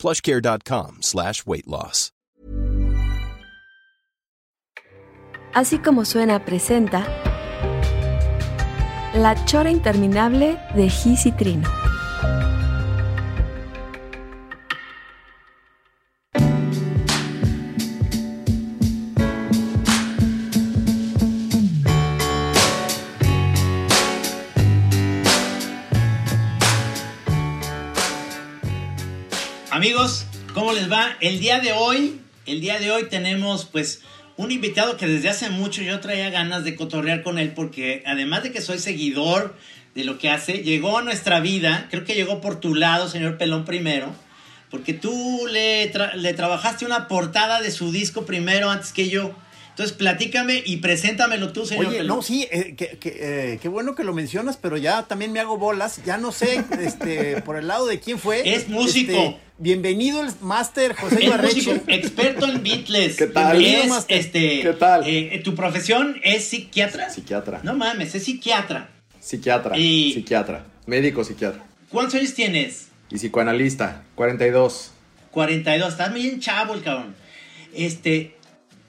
plushcare.com slash weight loss. Así como suena presenta La Chora Interminable de Gis Trino. Amigos, ¿cómo les va? El día de hoy, el día de hoy tenemos pues un invitado que desde hace mucho yo traía ganas de cotorrear con él porque además de que soy seguidor de lo que hace, llegó a nuestra vida, creo que llegó por tu lado, señor Pelón primero, porque tú le, tra- le trabajaste una portada de su disco primero antes que yo. Entonces platícame y preséntamelo tú, señor Oye, Pelón. no, sí, eh, que- que, eh, qué bueno que lo mencionas, pero ya también me hago bolas. Ya no sé este, por el lado de quién fue. Es músico. Este, bienvenido el máster José Es músico, experto en Beatles. ¿Qué tal? Es, este, ¿Qué tal? eh, ¿Tu profesión es psiquiatra? Psiquiatra. No mames, es psiquiatra. Psiquiatra. Y- Psiquiatra. Médico psiquiatra. ¿Cuántos años tienes? Y psicoanalista. 42. 42. Estás bien chavo el cabrón. Este.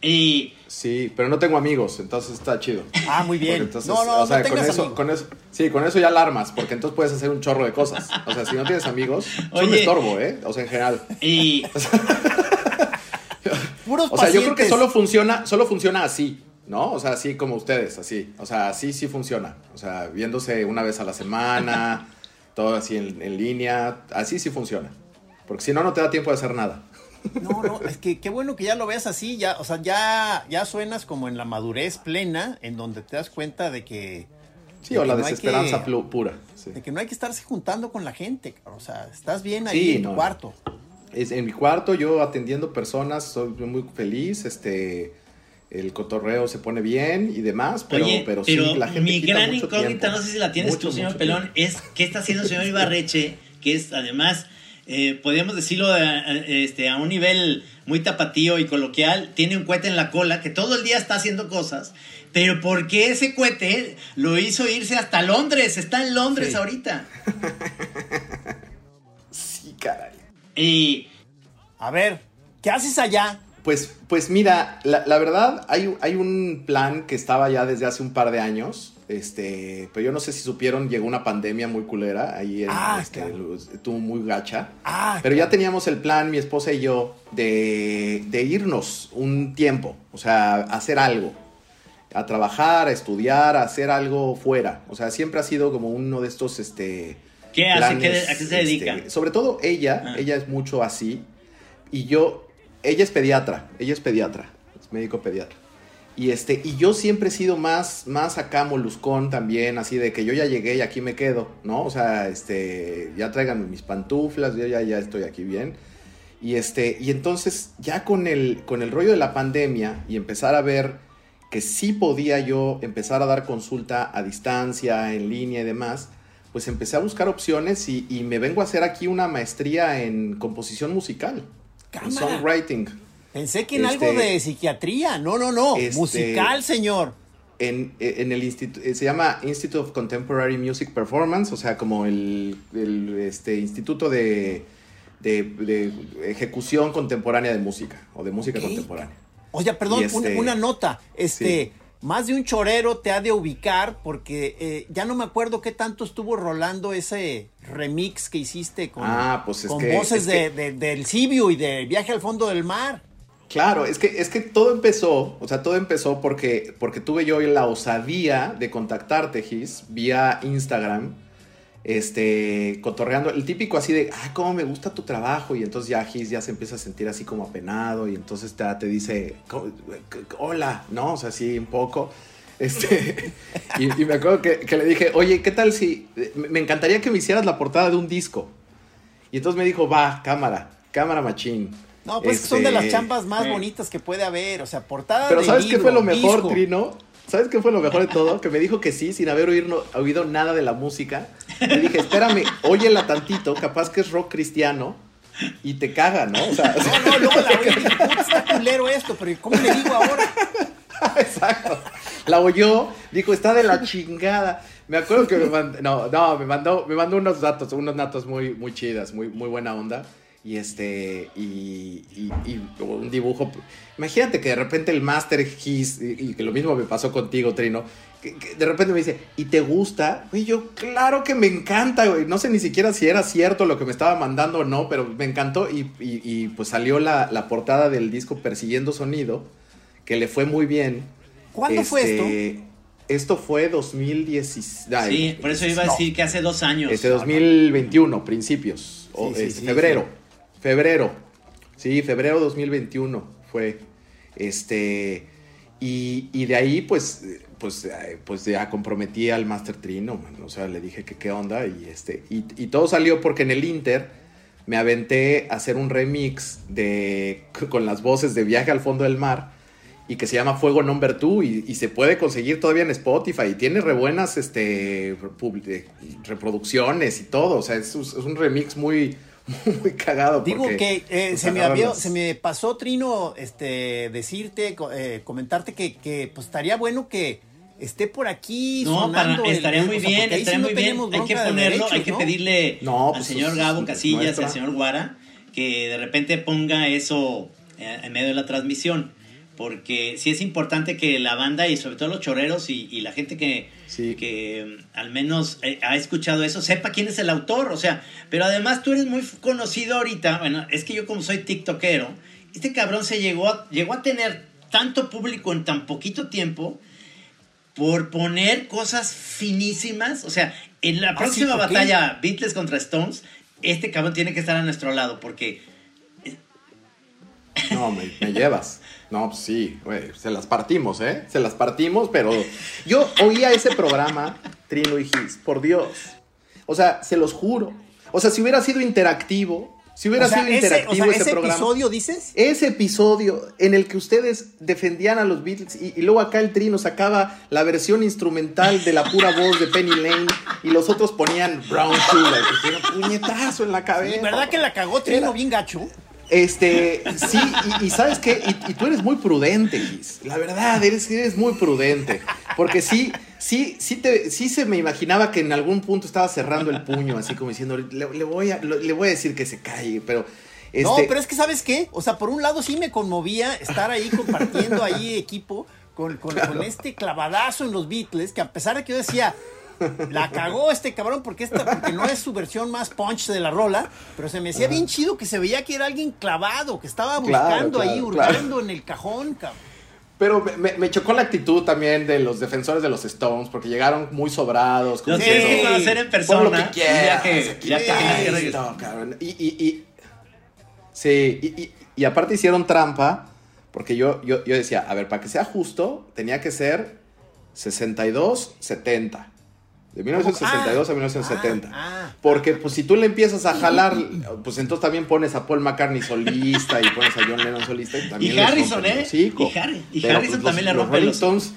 Y. Sí, pero no tengo amigos, entonces está chido. Ah, muy bien. Entonces, no, no, o sea, no con eso, amigos. con eso, sí, con eso ya alarmas, porque entonces puedes hacer un chorro de cosas. O sea, si no tienes amigos, es un Oye. estorbo, ¿eh? O sea, en general. y Puros O sea, yo creo que solo funciona, solo funciona así, ¿no? O sea, así como ustedes, así. O sea, así sí funciona. O sea, viéndose una vez a la semana, todo así en, en línea, así sí funciona. Porque si no, no te da tiempo de hacer nada. No, no, es que qué bueno que ya lo veas así, ya, o sea, ya, ya suenas como en la madurez plena, en donde te das cuenta de que, Sí, de o que la no desesperanza que- pura. sí. de que no hay que estarse juntando con la gente, o sea, estás bien ahí Sí, en tu no. cuarto. Es en mi cuarto, yo atendiendo personas, soy muy feliz, este, el cotorreo se pone bien y demás, pero, oye, pero, pero, sí, la gente mi quita gran mucho incógnita, tiempo. no sé si la tienes Mucho, tú, señor Pelón, tiempo. es qué está haciendo el señor Ibarreche, que es además, eh, podríamos decirlo eh, este, a un nivel muy tapatío y coloquial, tiene un cohete en la cola que todo el día está haciendo cosas, pero ¿por qué ese cohete lo hizo irse hasta Londres? Está en Londres Sí. ahorita. Sí, caray. Y A ver, ¿qué haces allá? Pues, pues mira, la, la verdad, hay, hay un plan que estaba ya desde hace un par de años. Este, pero yo no sé si supieron, llegó una pandemia muy culera. Ahí en, Ah, este, claro. estuvo muy gacha. Ah, Pero ya teníamos el plan, mi esposa y yo, de, de irnos un tiempo. O sea, hacer algo. A trabajar, a estudiar, a hacer algo fuera. O sea, siempre ha sido como uno de estos, este... ¿Qué hace? planes, ¿Qué- a qué se dedica? este, sobre todo ella, Ah. ella es mucho así. Y yo, ella es pediatra, ella es pediatra, es médico pediatra. Y este, y yo siempre he sido más, más acá moluscón también, así de que yo ya llegué y aquí me quedo, ¿no? O sea, este, ya traigan mis pantuflas, yo ya, ya estoy aquí bien. Y este, y entonces ya con el, con el rollo de la pandemia y empezar a ver que sí podía yo empezar a dar consulta a distancia, en línea y demás, pues empecé a buscar opciones y, y me vengo a hacer aquí una maestría en composición musical, en songwriting. Pensé que en Este- algo de psiquiatría. No, no, no. Este- Musical, señor. En, en el instituto, se llama Institute of Contemporary Music Performance, o sea, como el, el, este, Instituto de, de- de Ejecución Contemporánea de Música, o de Música. Contemporánea. Oye, perdón, este- una, una nota. Este, más de un chorero te ha de ubicar porque eh, ya no me acuerdo qué tanto estuvo rolando ese remix que hiciste con, Ah, pues es con que- voces es de, que- de- del Sibiu y de Viaje al fondo del mar. Claro, es que, es que todo empezó, o sea, todo empezó porque, porque tuve yo la osadía de contactarte, Gis, vía Instagram, este, cotorreando, el típico así de, ah, cómo me gusta tu trabajo, y entonces ya Gis ya se empieza a sentir así como apenado, y entonces te, te dice, "Co- hola, ¿no? O sea, así un poco. Este, y, me acuerdo que, que le dije, oye, ¿qué tal si me encantaría que me hicieras la portada de un disco? Y entonces me dijo, va, cámara, cámara machín. No, pues son de las Este, chambas más sí. bonitas que puede haber. O sea, portada Pero de ¿sabes qué libro, fue lo mejor, disco. Trino? ¿Sabes qué fue lo mejor de todo? Que me dijo que sí, sin haber oído, oído nada de la música. Le dije, espérame, óyela tantito, capaz que es rock cristiano y te caga, ¿no? O sea, No, no, luego la oí y dije, "Puta, está culero esto, pero ¿cómo le digo ahora? Exacto. La oyó, dijo, está de la chingada. Me acuerdo que me mandó, no, no, me mandó, me mandó unos datos, unos datos muy, muy chidas, muy, muy buena onda. Y este, y, y- y un dibujo. Imagínate que de repente el Master His, y, y que lo mismo me pasó contigo, Trino, que, que de repente me dice, ¿y te gusta? Y yo, claro que me encanta, güey. No sé ni siquiera si era cierto lo que me estaba mandando o no, pero me encantó. Y, y- y, pues salió la, la portada del disco Persiguiendo Sonido, que le fue muy bien. ¿Cuándo fue esto? Este, Esto fue 2016. ay, Sí, por eso iba a no. decir que hace dos años. Este 2021, principios. o, Sí, sí, este, sí, febrero. Febrero. Sí, febrero 2021 fue. Este. Y, y de ahí, pues, pues, eh, pues ya comprometí al Master Trino. O sea, le dije que qué onda. Y, este, y, y todo salió porque en el Inter me aventé a hacer un remix de, con las voces de Viaje al Fondo del Mar y que se llama Fuego Number 2 y, y se puede conseguir todavía en Spotify y tiene re buenas este, eh, reproducciones y todo. O sea, es un remix muy, muy cagado. Digo que eh, pues, se, me había- se me pasó, Trino, este, decirte, eh, comentarte que, que, pues estaría bueno que esté por aquí No, para- estaría el- muy o sea, bien, sí estaría no muy bien. Hay que de ponerlo, derechos, hay que ¿no? pedirle No, al pues, señor Gabo Casillas y nuestra. al señor Guara que de repente ponga eso eh, en medio de la transmisión. Porque sí es importante que la banda y sobre todo los choreros y, y la gente que, Sí. que al menos eh, ha escuchado eso sepa quién es el autor. O sea, pero además tú eres muy conocido ahorita. Bueno, es que yo como soy tiktokero, este cabrón se llegó a, llegó a tener tanto público en tan poquito tiempo por poner cosas finísimas. O sea, en la Ah, próxima batalla Beatles contra Stones, este cabrón tiene que estar a nuestro lado porque No, me, me llevas. No, pues sí, güey, se las partimos, ¿eh? Se las partimos, pero yo oía ese programa, Trino y Gis, por Dios. O sea, se los juro. O sea, si hubiera sido interactivo, si hubiera O sea, sido ese, interactivo o sea, ese, ese programa. episodio, dices. Ese episodio en el que ustedes defendían a los Beatles y, y luego acá el Trino sacaba la versión instrumental de la pura voz de Penny Lane y los otros ponían Brown Sugar. que era puñetazo en la cabeza. ¿Verdad que la cagó Trino Era- bien gacho? Este, sí, y, y sabes qué, y, y tú eres muy prudente, Gis. La verdad, eres, eres muy prudente. Porque sí, sí, sí, te, sí se me imaginaba que en algún punto estaba cerrando el puño, así como diciendo, le, le voy, a, le voy a decir que se calle, pero. Este, No, pero es que ¿sabes qué? O sea, por un lado sí me conmovía estar ahí compartiendo ahí equipo con, con- con este clavadazo en los Beatles, que a pesar de que yo decía, la cagó este cabrón porque, esta, porque no es su versión más punch de la rola, pero se me hacía bien chido que se veía que era alguien clavado, que estaba Claro, buscando ahí, claro, hurgando en el cajón, cabrón. Pero me, me- me chocó la actitud también de los defensores de los Stones, porque llegaron muy sobrados. tienes que conocer en "Pon persona, lo que y ya que- aquí ya que. Y, y- y- sí, y, y- y aparte hicieron trampa, porque yo, yo, yo decía, a ver, para que sea justo, tenía que ser 62-70. De 1962 a 1970. Ah, ah. Porque pues si tú le empiezas a jalar, pues entonces también pones a Paul McCartney solista y pones a John Lennon solista y también Y Harrison, ¿eh? Y Harry- y Pero, Harrison pues, también le los rompe Rolling los- Stones,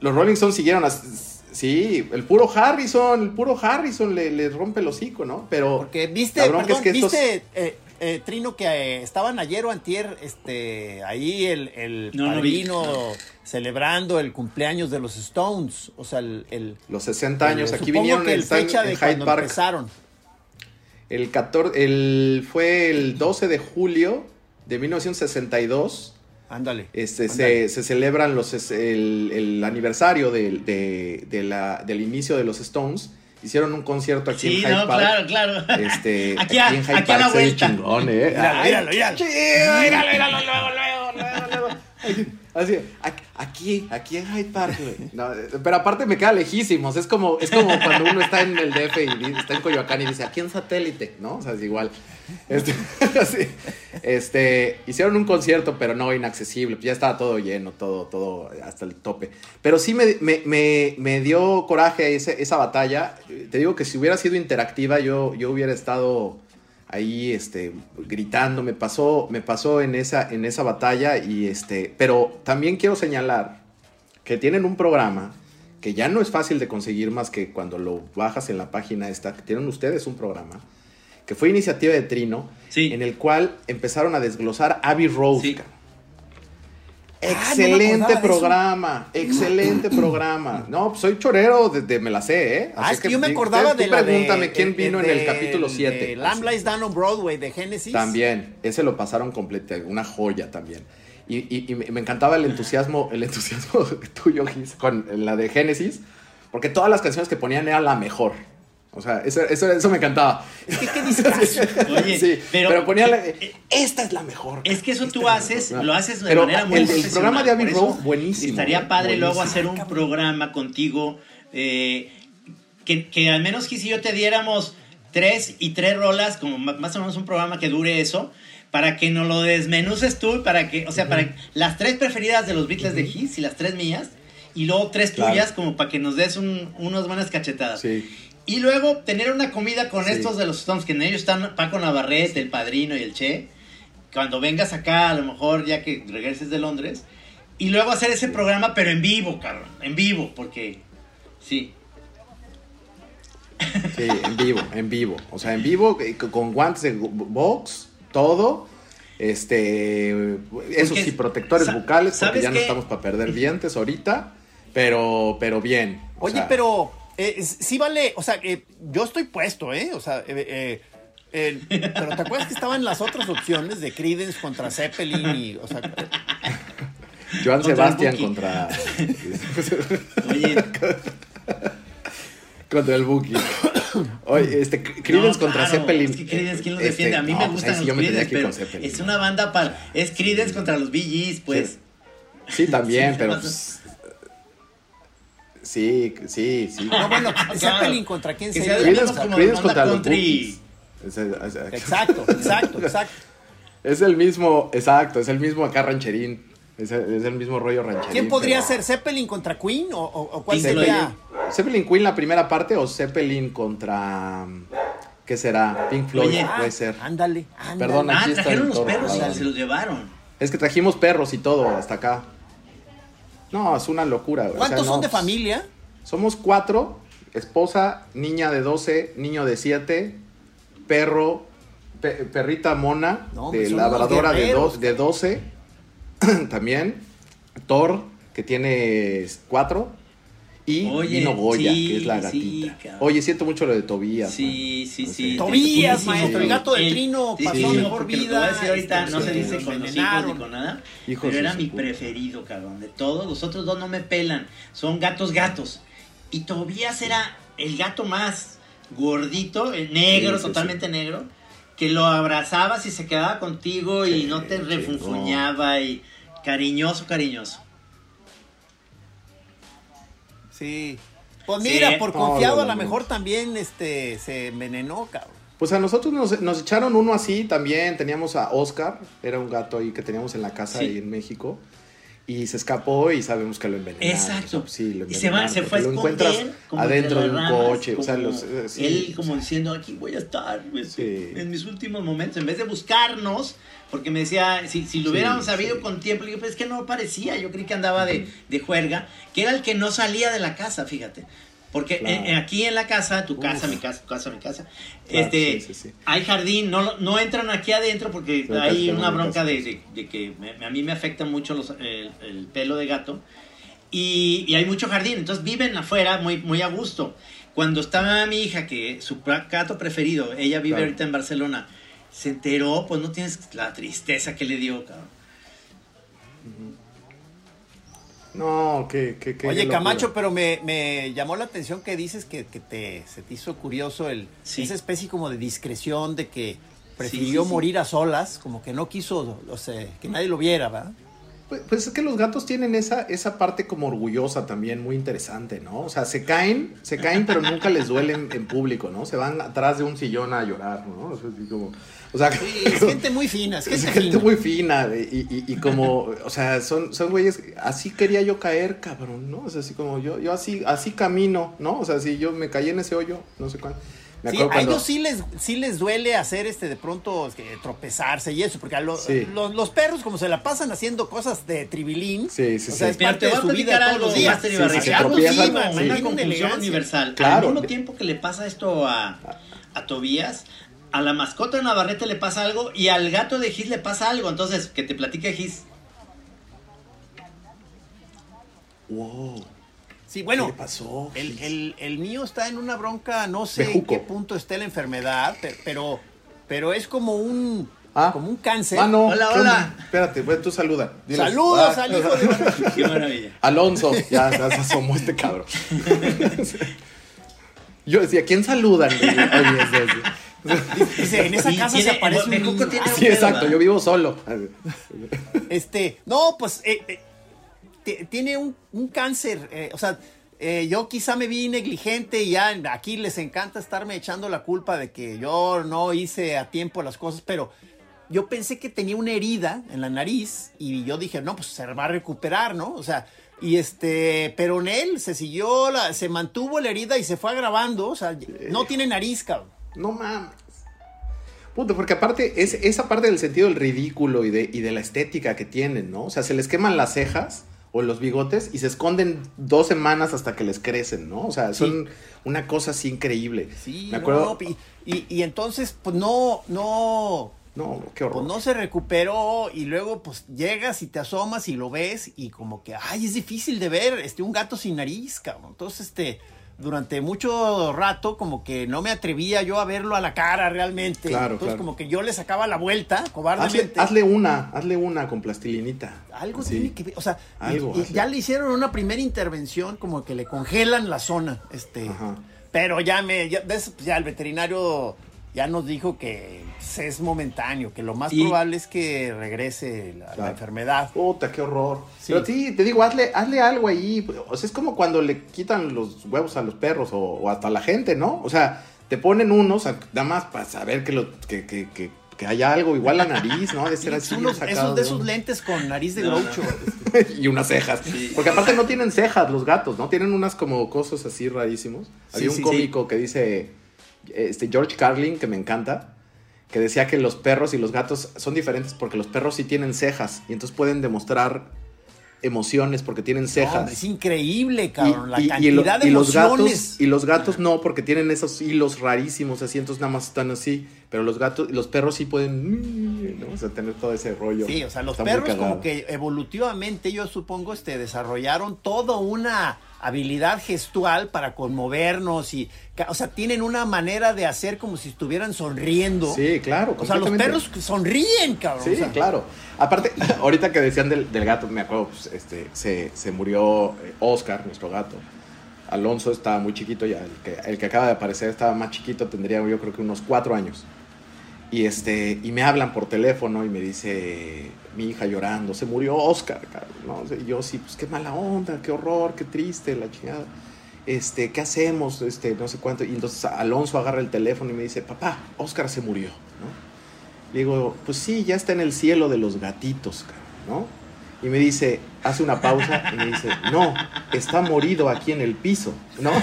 los Rolling Stones siguieron as- Sí, el puro Harrison, el puro Harrison le, le rompe el hocico, ¿no? Pero Porque viste, perdón, es que estos- viste eh, eh, Trino, que eh, estaban ayer o antier, este, ahí el, el No, no padrino celebrando el cumpleaños de los Stones, o sea, el... el los 60 años, el- aquí supongo vinieron que el están fecha en de Hyde cuando Park. empezaron. El 14, el, fue el 12 de julio de 1962. Ándale. Este, se, se celebran los, el, el aniversario de, de la- del inicio de los Stones. Hicieron un concierto aquí Sí, en Hyde no, Park. claro, claro. Este, aquí a, en Hyde aquí a la Park se ve vuelta. chingón, ¿eh? Míralo, míralo, míralo. chido, míralo, míralo, luego, luego, luego, luego. Así, aquí- aquí, en Hyde Park, güey. Pero aparte me queda lejísimos. Es como, es como cuando uno está en el DF y está en Coyoacán y dice, aquí en satélite, ¿no? O sea, es igual. Este, este, hicieron un concierto, pero no inaccesible. Ya estaba todo lleno, todo, todo hasta el tope. Pero sí me, me, me, me dio coraje ese- esa batalla. Te digo que si hubiera sido interactiva, yo, yo hubiera estado ahí este, gritando, me pasó, me pasó en, esa, en esa batalla y este, pero también quiero señalar que tienen un programa que ya no es fácil de conseguir más que cuando lo bajas en la página esta, que tienen ustedes un programa, que fue iniciativa de Trino, Sí. en el cual empezaron a desglosar Abbey Road. Sí. Ah, no Excelente programa, excelente programa. No, pues soy chorero, de, de- me la sé, ¿eh? Ah, Así es que yo me tú acordaba de la de... Pregúntame quién eh, vino en el capítulo de 7. Lamb Lies Down on Broadway de Genesis. También, ese lo pasaron completo, una joya también. Y, y- y me encantaba el entusiasmo, el entusiasmo tuyo, Gis, con la de Génesis, porque todas las canciones que ponían era la mejor. O sea, eso, eso, eso me encantaba. Es que, ¿qué dices? Oye, sí, pero- pero, ponía la, esta es la mejor. Es que eso tú haces, mejor. lo haces de Pero manera muy el, el programa de Abbey Road, buenísimo. Estaría ¿eh? padre luego hacer un programa contigo eh, que, que al menos Gis y yo te diéramos tres y tres rolas, como más o menos un programa que dure eso, para que nos lo desmenuces tú, y para que, o sea, para las tres preferidas de los Beatles de Gis y las tres mías, y luego tres Claro. tuyas, como para que nos des un- unas buenas cachetadas. Sí. Y luego tener una comida con Sí. estos de los Stones, que en ellos están Paco Navarrete, el padrino y el Che. Cuando vengas acá, a lo mejor ya que regreses de Londres. Y luego hacer ese programa, pero en vivo, cabrón. En vivo, porque. Sí. Sí, en vivo, en vivo. O sea, en vivo, eh, con guantes de box, todo. Este, eso sí, protectores sa- bucales, porque ¿sabes ya no estamos para perder dientes ahorita, pero, pero bien. o Oye, sea, pero eh, sí vale, o sea, eh, yo estoy puesto, ¿eh? O sea, eh, eh, eh, pero ¿te acuerdas que estaban las otras opciones de Creedence contra Zeppelin y, o sea, Joan Sebastián contra, Oye, contra el Buki. Oye, este, Creedence no, contra claro, Zeppelin. Es que Creedence, ¿quién los Este, defiende? A mí no, me pues gustan ahí sí los yo me Creedence, pero con Zeppelin. es una banda para. Es Creedence contra los Gees, pues. Sí, también, Sí, pero. pues, sí, sí, sí. no, bueno, Claro. Zeppelin contra quién sería. sea Creedence, contra los country. Bookies. Es el- es el- Exacto, exacto, exacto. Es el mismo, exacto, es el mismo acá rancherín. Es el, es el mismo rollo rancherín. ¿Quién podría pero- ser Zeppelin contra Queen o, o- o cuál sería? Zeppelin Queen la primera parte o Zeppelin contra. ¿Qué será? Pink Floyd Oye, puede Ah, ser. Ándale, ándale. Perdón, Ah, trajeron los perros y se los llevaron. Es que trajimos perros y todo hasta acá. No, es una locura. güey. O sea, ¿Cuántos no, son de familia? Somos cuatro: esposa, niña de 12, niño de 7, perro, pe- perrita mona, No, de labradora de, de 12, también. Thor, que tiene 4. Y Oye, vino Goya, sí, que es la gatita. Oye, siento mucho lo de Tobías. Sí, sí, sí. Tobías, Sí, maestro, el gato de El- Trino sí, pasó sí, mejor porque lo que vida, voy a decir ahorita no se dice con los hijos ni con nada. Hijos pero era mi puta. preferido, cabrón. De todos, los otros dos no me pelan. Son gatos gatos. Y Tobías era el gato más gordito, el negro, Sí, sí, totalmente negro, que lo abrazabas y se quedaba contigo y no te refunfuñaba y cariñoso, cariñoso. Sí. Pues Sí. mira, por confiado a lo mejor también este se envenenó, cabrón. Pues a nosotros nos, nos echaron uno así también. Teníamos a Oscar, era un gato ahí que teníamos en la casa Sí. ahí en México. Y se escapó y sabemos que lo envenenaron. Exacto. O sea, sí, lo y se, va, envenenaron, se fue a lo esconder encuentras como adentro de un ramas, coche. O sea, como los, eh, sí, él o como sea, diciendo, aquí voy a estar pues, Sí. en mis últimos momentos. En vez de buscarnos, porque me decía, si, si lo Sí, hubiéramos sabido sí. con tiempo, le digo, pues es que no parecía. Yo creí que andaba de, de juerga, que era el que no salía de la casa, fíjate. Porque Claro. eh, eh, aquí en la casa, tu casa, Uf. mi casa, tu casa, mi casa, Claro, este, sí, sí, sí. hay jardín, no, no entran aquí adentro porque Pero hay una bronca de, de- de que me- a mí me afecta mucho los- el, el pelo de gato y, y hay mucho jardín, entonces viven afuera muy, muy a gusto. Cuando estaba mi hija, que su gato preferido, ella vive Claro. ahorita en Barcelona, se enteró, pues no tienes la tristeza que le dio, cabrón. No, que, que, que Oye, locura. Camacho, pero me, me llamó la atención que dices que, que te, se te hizo curioso el, Sí. esa especie como de discreción de que prefirió sí, sí. morir a solas, como que no quiso, o sea, que nadie lo viera, ¿verdad? Pues, pues es que los gatos tienen esa, esa parte como orgullosa también, muy interesante, ¿no? O sea, se caen, se caen, pero nunca les duelen en público, ¿no? Se van atrás de un sillón a llorar, ¿no? O sea, así como, o sea, Sí, es gente muy fina, es es gente, gente fina. muy fina y, y- y como, o sea, son, son güeyes, así quería yo caer, cabrón, ¿no? O sea, así como yo, yo así, así camino, ¿no? O sea, si yo me caí en ese hoyo, no sé cuál. Me Sí, acuerdo a cuando- ellos sí les, sí les duele hacer este de pronto este, tropezarse y eso, porque a lo- Sí. los, los perros como se la pasan haciendo cosas de tribilín, Sí, sí, o sea, sí. es Pero parte de su vida todos algo, los días. Sí, sí, se Algo tropiezan, sí, sí. Una elegancia. universal. Claro. Al mismo tiempo que le pasa esto a, a Tobías, a la mascota de Navarrete le pasa algo y al gato de Gis le pasa algo. Entonces, que te platique Gis. Wow. Sí, ¿Qué bueno, le pasó? el, el- el mío está en una bronca, no sé en qué punto esté la enfermedad, pe- pero, pero es como un, Ah. como un cáncer. Ah, no. Hola, ¿qué hola. Espérate, tú saluda. Diles. Saludos Ah, al hijo de... Qué maravilla. Alonso, ya, ya se asomó este cabrón. Yo decía, ¿quién saludan? Oye, es- es- Dice, en esa casa tiene- se aparece un Bejuco niño. tiene un Sí, exacto, ¿verdad? yo vivo solo. Este, no, pues eh, eh, ti- tiene un, un cáncer. eh, o sea, eh, yo quizá me vi negligente y ya aquí les encanta estarme echando la culpa de que yo no hice a tiempo las cosas, pero yo pensé que tenía una herida en la nariz y yo dije, no, pues se va a recuperar, ¿no? O sea, y este, pero en él se siguió, la, se mantuvo la herida y se fue agravando, o sea, no tiene nariz, cabrón. No mames. Puto, porque aparte es esa parte del sentido del ridículo y de, y de la estética que tienen, ¿no? O sea, se les queman las cejas o los bigotes y se esconden dos semanas hasta que les crecen, ¿no? O sea, son una cosa así increíble. Sí, Me acuerdo. no, y, y- y entonces, pues no, no, No, qué horror. pues no se recuperó y luego pues llegas y te asomas y lo ves y como que, ay, es difícil de ver, este, un gato sin nariz, cabrón. Entonces, este, durante mucho rato como que no me atrevía yo a verlo a la cara realmente. Claro, Entonces claro. como que yo le sacaba la vuelta, cobardemente. hazle una, hazle una con plastilinita. Algo Sí. tiene que ver, o sea, Algo, y ya le hicieron una primera intervención como que le congelan la zona, este, Ajá. pero ya me, ya, pues, ya el veterinario ya nos dijo que pues, es momentáneo, que lo más Y- probable es que regrese la, la enfermedad. Puta, qué horror. Sí. Pero sí, te digo, hazle, hazle algo ahí. O sea, es como cuando le quitan los huevos a los perros o, o hasta a la gente, ¿no? O sea, te ponen unos, a- nada más para saber que, lo, que, que, que, que haya algo, igual la nariz, ¿no? De ser así. Unos- esos de esos lentes con nariz de No, no. groucho. y unas cejas. Porque aparte no tienen cejas los gatos, ¿no? Tienen unas como cosas así rarísimos. Había un sí, cómico que dice, este George Carlin, que me encanta, que decía que los perros y los gatos son diferentes porque los perros sí tienen cejas y entonces pueden demostrar emociones porque tienen cejas. es increíble, cabrón, la y, cantidad de y los emociones. gatos y los gatos no porque tienen esos hilos rarísimos así entonces nada más están así pero los gatos los perros sí pueden ¿no? o sea, tener todo ese rollo Sí, o sea, los Está perros como que evolutivamente, yo supongo, este, desarrollaron toda una habilidad gestual para conmovernos y, o sea, tienen una manera de hacer como si estuvieran sonriendo. sí claro O sea, los perros sonríen, cabrón. Sí, o sea, claro. Aparte, ahorita que decían del, del gato, me acuerdo, pues, este, se, se murió eh, Oscar, nuestro gato. Alonso estaba muy chiquito ya, el que, el que acaba de aparecer estaba más chiquito, tendría yo creo que unos cuatro años. Y, este, y me hablan por teléfono y me dice mi hija llorando, se murió Oscar, ¿no? Yo sí, pues qué mala onda, qué horror, qué triste, la chingada. Este, ¿qué hacemos? Este, no sé cuánto. Y entonces Alonso agarra el teléfono y me dice, papá, Oscar se murió, ¿no? Digo, pues sí, ya está en el cielo de los gatitos, ¿no? Y me dice, hace una pausa y me dice, no, está morido aquí en el piso, ¿no?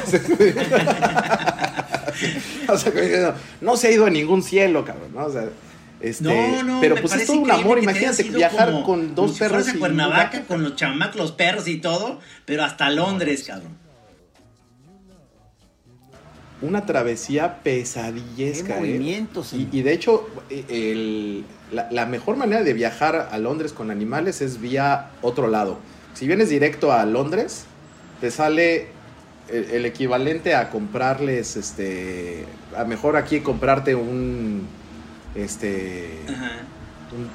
o sea, diciendo, no se ha ido a ningún cielo, cabrón, ¿no? O sea, este, No, no, pero me pues es parece todo un amor, imagínate viajar como- con dos como si perros fueras a y Cuernavaca gato. con los chamacos, los perros y todo, pero hasta Londres, cabrón. Una travesía qué pesadillesca, ¿eh? movimientos. Y, y de hecho, eh, el- la, la mejor manera de viajar a Londres con animales es vía otro lado. Si vienes directo a Londres, te sale el, el equivalente a comprarles, este, a mejor aquí comprarte un, este, Ajá.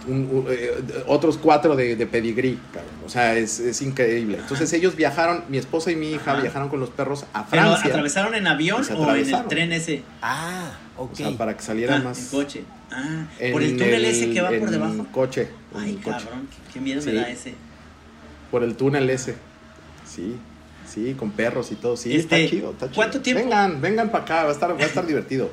un- un- un- eh, otros cuatro de, de pedigrí, cabrón. O sea, es, es increíble. Entonces ellos viajaron, mi esposa y mi hija Ajá. viajaron con los perros a ¿Pero Francia. atravesaron en avión o en el tren ese? Ah, ok. O sea, para que salieran Ah, más. en coche. Ah, en por el túnel ese que va en por debajo. coche. en Ay, coche. cabrón, qué, qué miedo Sí. me da ese. Por el túnel ese. Sí, sí, con perros y todo. Sí, Este, está chido, está chido. ¿cuánto tiempo? Vengan, vengan para acá, va a estar, va a estar divertido.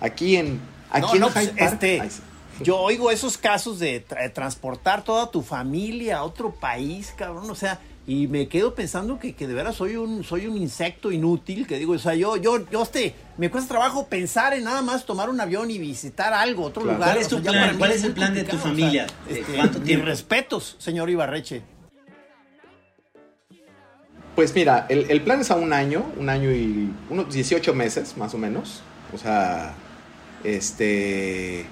Aquí en, aquí No, no, pues, este, Ay, sí. yo oigo esos casos de tra- transportar toda tu familia a otro país, cabrón. O sea, y me quedo pensando que, que, de veras soy un soy un insecto inútil que digo o sea yo yo yo este me cuesta trabajo pensar en nada más tomar un avión y visitar algo otro lugar ¿cuál es, tu plan? ¿Cuál es el plan de tu familia o sea, este, ¿Cuánto tiempo? Mis respetos señor Ibarreche pues mira el, el, plan es a un año un año y unos 18 meses más o menos o sea este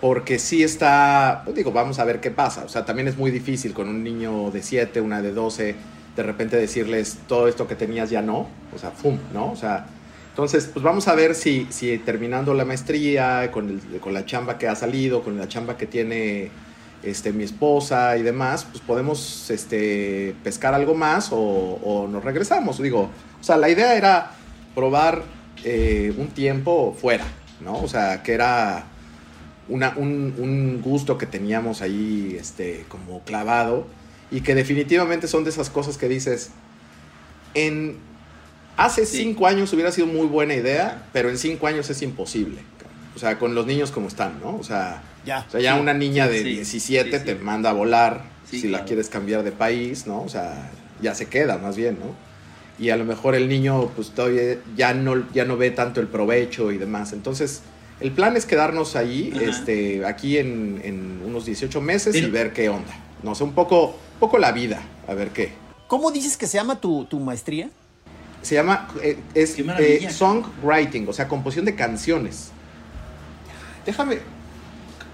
porque sí está, pues digo, vamos a ver qué pasa. O sea, también es muy difícil con un niño de 7, una de 12, de repente decirles todo esto que tenías ya no. O sea, ¡fum! ¿No? O sea, entonces, pues vamos a ver si, si terminando la maestría, con, el, con la chamba que ha salido, con la chamba que tiene este, mi esposa y demás, pues podemos este, pescar algo más o, o nos regresamos. Digo, o sea, la idea era probar eh, un tiempo fuera, ¿no? O sea, que era una, un, un, gusto que teníamos ahí este, como clavado y que definitivamente son de esas cosas que dices, en hace sí. cinco años hubiera sido muy buena idea, pero en cinco años es imposible. O sea, con los niños como están, ¿no? O sea, ya, o sea, ya sí. una niña de sí, 17 te manda a volar si claro. la quieres cambiar de país, ¿no? O sea, ya se queda más bien, ¿no? Y a lo mejor el niño pues todavía ya no, ya no ve tanto el provecho y demás. Entonces, el plan es quedarnos ahí, este, aquí en, en, unos 18 meses y ver qué onda. No sé, un poco, poco la vida, a ver qué. ¿Cómo dices que se llama tu, tu maestría? Se llama, eh, es eh, songwriting, o sea, composición de canciones. Déjame,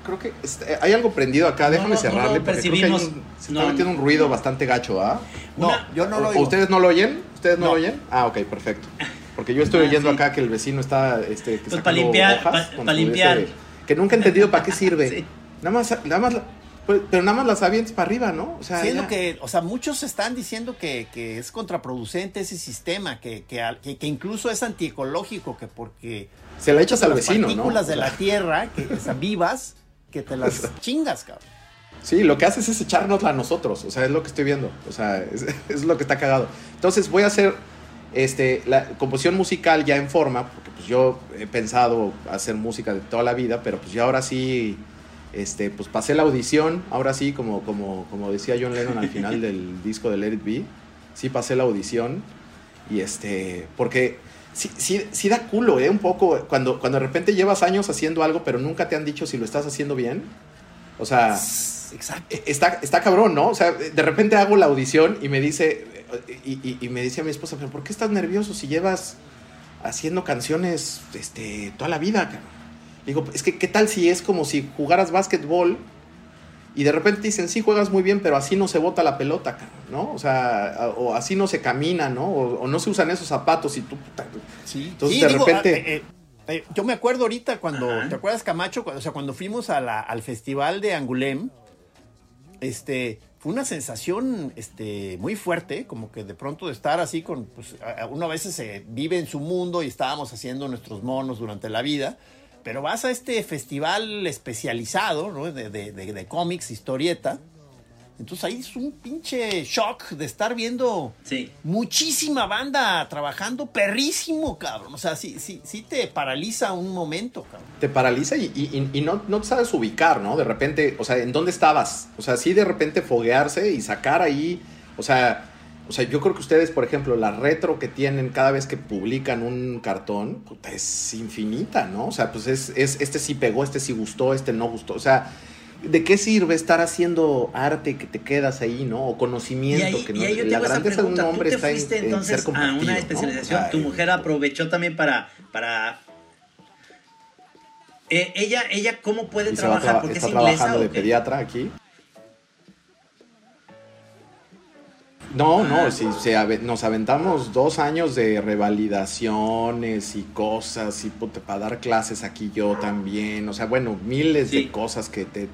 creo que este, hay algo prendido acá, no, déjame no, cerrarle. No percibimos. Un, se está metiendo un ruido bastante gacho, ¿ah? No, yo no lo oigo. ¿Ustedes no lo oyen? ¿Ustedes no, lo oyen? Ah, ok, perfecto. Porque yo estoy ah, oyendo sí. acá que el vecino está este, pues para limpiar, para pa limpiar. Ese, que nunca he entendido para qué sirve. sí. Nada más, nada más, pues, pero nada más las avientes para arriba, ¿no? O sea, sí, ya... que, o sea, muchos están diciendo que, que es contraproducente ese sistema, que, que, que, incluso es antiecológico, que porque se la echas al vecino, ¿no? partículas de la tierra, que están vivas, que te las chingas, cabrón. Sí, lo que haces es echárnosla a nosotros, o sea, es lo que estoy viendo, o sea, es, es lo que está cagado. Entonces voy a hacer este, la composición musical ya en forma, porque pues yo he pensado hacer música de toda la vida, pero pues ya ahora sí, este, pues pasé la audición, ahora sí, como, como, como decía John Lennon al final del disco de Let It Be, sí pasé la audición, y este, porque sí, sí, sí da culo, ¿eh? Un poco, cuando, cuando de repente llevas años haciendo algo, pero nunca te han dicho si lo estás haciendo bien, o sea... Exacto. Está, está cabrón, ¿no? O sea, de repente hago la audición y me dice, y, y, y, me decía mi esposa, pero ¿por qué estás nervioso si llevas haciendo canciones este, toda la vida? Cabrón? Digo, es que ¿qué tal si es como si jugaras básquetbol y de repente dicen, sí, juegas muy bien, pero así no se bota la pelota, ¿no? O sea, o así no se camina, ¿no? O, o no se usan esos zapatos y tú... Sí, Entonces sí, de digo, repente... eh, eh, eh, yo me acuerdo ahorita cuando, Ajá. ¿te acuerdas Camacho? Cuando, o sea, cuando fuimos a la, al festival de Angulem, este, fue una sensación este, muy fuerte, como que de pronto de estar así con, pues, uno a veces se vive en su mundo y estábamos haciendo nuestros monos durante la vida, pero vas a este festival especializado ¿no? de, de, de, de cómics, historieta, entonces ahí es un pinche shock de estar viendo sí. muchísima banda trabajando perrísimo, cabrón. O sea, sí, sí, sí te paraliza un momento, cabrón. Te paraliza y, y, y no, no, te sabes ubicar, ¿no? De repente, o sea, ¿en dónde estabas? O sea, sí de repente foguearse y sacar ahí, o sea, o sea, yo creo que ustedes, por ejemplo, la retro que tienen cada vez que publican un cartón, puta, es infinita, ¿no? O sea, pues es, es, este sí pegó, este sí gustó, este no gustó. O sea, ¿de qué sirve estar haciendo arte que te quedas ahí, ¿no? O conocimiento y ahí, que no. Y ahí yo la grandeza de un hombre ¿Tú te está en, entonces en ser a una especialización. ¿no? Tu mujer aprovechó también para. para eh, ella, ella, ¿cómo puede trabajar? Tra Porque está es trabajando de pediatra aquí. No, no, si se ave- nos aventamos dos años de revalidaciones y cosas y puta, para dar clases aquí yo también, o sea, bueno, miles Sí. de cosas que te,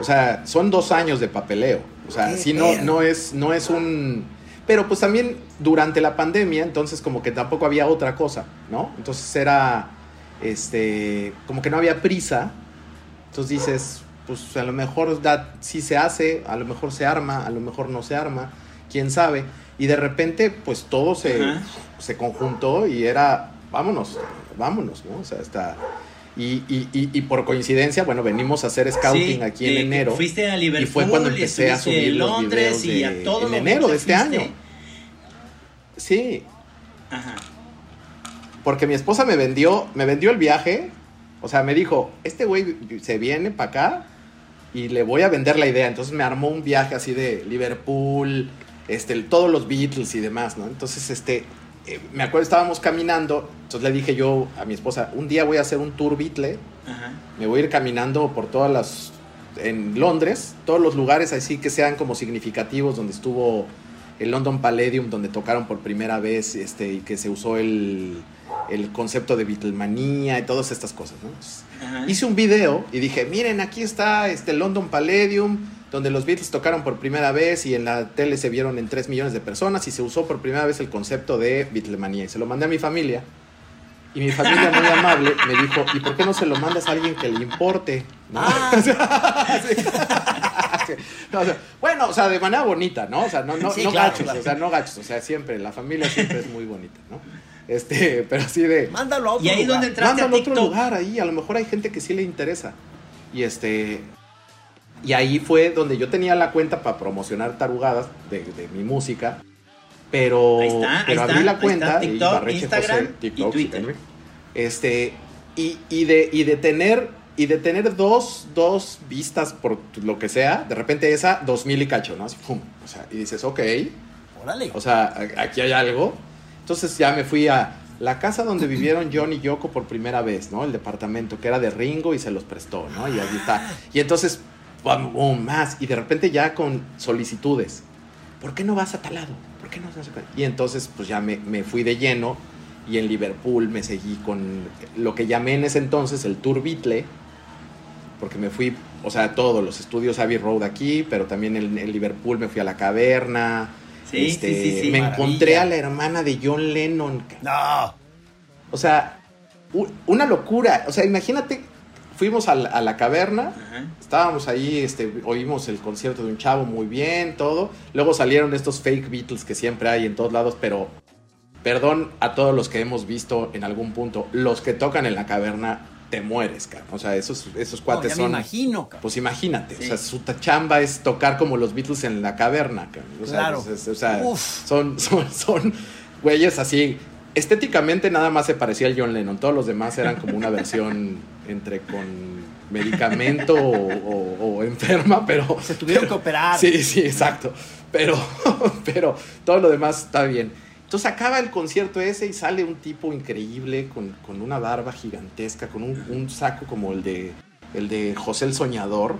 o sea, son dos años de papeleo, o sea, si no, no es, no es un, pero pues también durante la pandemia, entonces como que tampoco había otra cosa, ¿no? Entonces era, este, como que no había prisa, entonces dices, pues a lo mejor da, sí se hace, a lo mejor se arma, a lo mejor no se arma, quién sabe. Y de repente, pues todo se, se conjuntó y era, vámonos, vámonos, ¿no? O sea, está... Y, y, y, y por coincidencia, bueno, venimos a hacer scouting Sí, aquí en enero. Fuiste a Liverpool. y fue cuando empecé a subir los Londres videos y a todo en enero de este fuiste. año. Sí, Ajá. porque mi esposa me vendió, me vendió el viaje. O sea, me dijo, este güey se viene para acá y le voy a vender la idea. Entonces me armó un viaje así de Liverpool, este, todos los Beatles y demás, ¿no? Entonces, este, eh, me acuerdo, estábamos caminando. Entonces le dije yo a mi esposa, un día voy a hacer un tour Beatle. Ajá. Me voy a ir caminando por todas las. En Londres, todos los lugares así que sean como significativos donde estuvo el London Palladium, donde tocaron por primera vez este, y que se usó el, el concepto de Beatlemanía y todas estas cosas. ¿no? Entonces, hice un video y dije: Miren, aquí está este London Palladium, donde los Beatles tocaron por primera vez y en la tele se vieron en 3 millones de personas y se usó por primera vez el concepto de Beatlemanía. Y se lo mandé a mi familia. Y mi familia muy amable me dijo, ¿y por qué no se lo mandas a alguien que le importe? ¿No? O sea, sí. No, o sea, bueno, o sea, de manera bonita, ¿no? O sea, no, no, Sí, no claro, gachos, claro. o sea, no gachos, o sea, siempre, la familia siempre es muy bonita, ¿no? Este, pero así de... Mándalo a otro Y ahí lugar. donde a Mándalo a otro lugar ahí, a lo mejor hay gente que sí le interesa. Y este... Y ahí fue donde yo tenía la cuenta para promocionar tarugadas de, de mi música. Pero, Ahí está, ahí pero está, abrí la ahí cuenta está, y TikTok, Barreche Instagram José, y TikTok, Twitter. síganme. Este, y, y de, y de tener, y de tener dos, dos vistas por lo que sea, de repente esa, dos mil y cacho, ¿no? Así, pum. O sea, y dices, ok, Órale. o sea, aquí hay algo. Entonces ya me fui a la casa donde vivieron John y Yoko por primera vez, ¿no? El departamento que era de Ringo y se los prestó, ¿no? Y ahí está. Y entonces, más. Y de repente ya con solicitudes. ¿Por qué no vas a tal lado? ¿Por qué no vas a tal-?" Y entonces, pues ya me, me fui de lleno. Y en Liverpool me seguí con lo que llamé en ese entonces el Tour Beatle. Porque me fui, o sea, todos los estudios Abbey Road aquí, pero también en, en Liverpool me fui a la caverna. Sí, Este, sí, sí, sí. me maravilla. encontré a la hermana de John Lennon. No. O sea, una locura. O sea, imagínate, fuimos a la, a la caverna, Ajá. estábamos ahí, este, oímos el concierto de un chavo muy bien, todo. Luego salieron estos fake Beatles que siempre hay en todos lados, pero perdón a todos los que hemos visto en algún punto, los que tocan en la caverna, te mueres, cara. O sea, esos, esos No, cuates ya me son... imagino, cabrón. Pues imagínate, Sí. o sea, su chamba es tocar como los Beatles en la caverna. cabrón. O sea, Claro. es- o sea, son, son, son güeyes así. Estéticamente nada más se parecía al John Lennon. Todos los demás eran como una versión entre con medicamento o, o- o enferma, pero. Se tuvieron que operar. Sí, sí, exacto. Pero, pero todo lo demás está bien. Entonces acaba el concierto ese y sale un tipo increíble con, con una barba gigantesca, con un, un saco como el de, el de José el Soñador,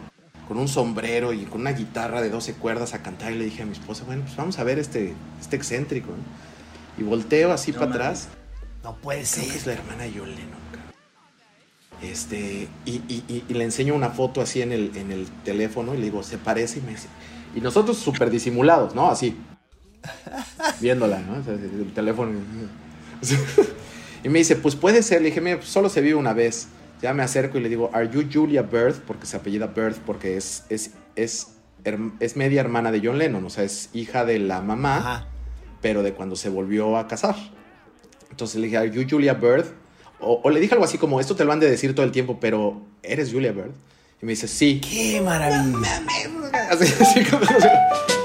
con un sombrero y con una guitarra de 12 cuerdas a cantar. Y le dije a mi esposa, bueno, pues vamos a ver este, este excéntrico. ¿no? Y volteo así No para atrás. No puede Creo que es ser. la hermana de John Lennon. Este, y, y- y- y le enseño una foto así en el, en el teléfono y le digo, se parece y me dice. Y nosotros súper disimulados, ¿no? Así. Viéndola, ¿no? O sea, el teléfono. Y me dice, pues puede ser. Le dije, mira, solo se vive una vez. Ya me acerco y le digo, ¿Are you Julia Birth? Porque se apellida Birth, porque es, es, es, es media hermana de John Lennon, o sea, es hija de la mamá Ajá. Pero de cuando se volvió a casar. Entonces le dije, ¿Are you Julia Bird? O, o le dije algo así como, esto te lo han de decir todo el tiempo, pero ¿eres Julia Bird? Y me dice, sí. Qué maravilla. Así, así como-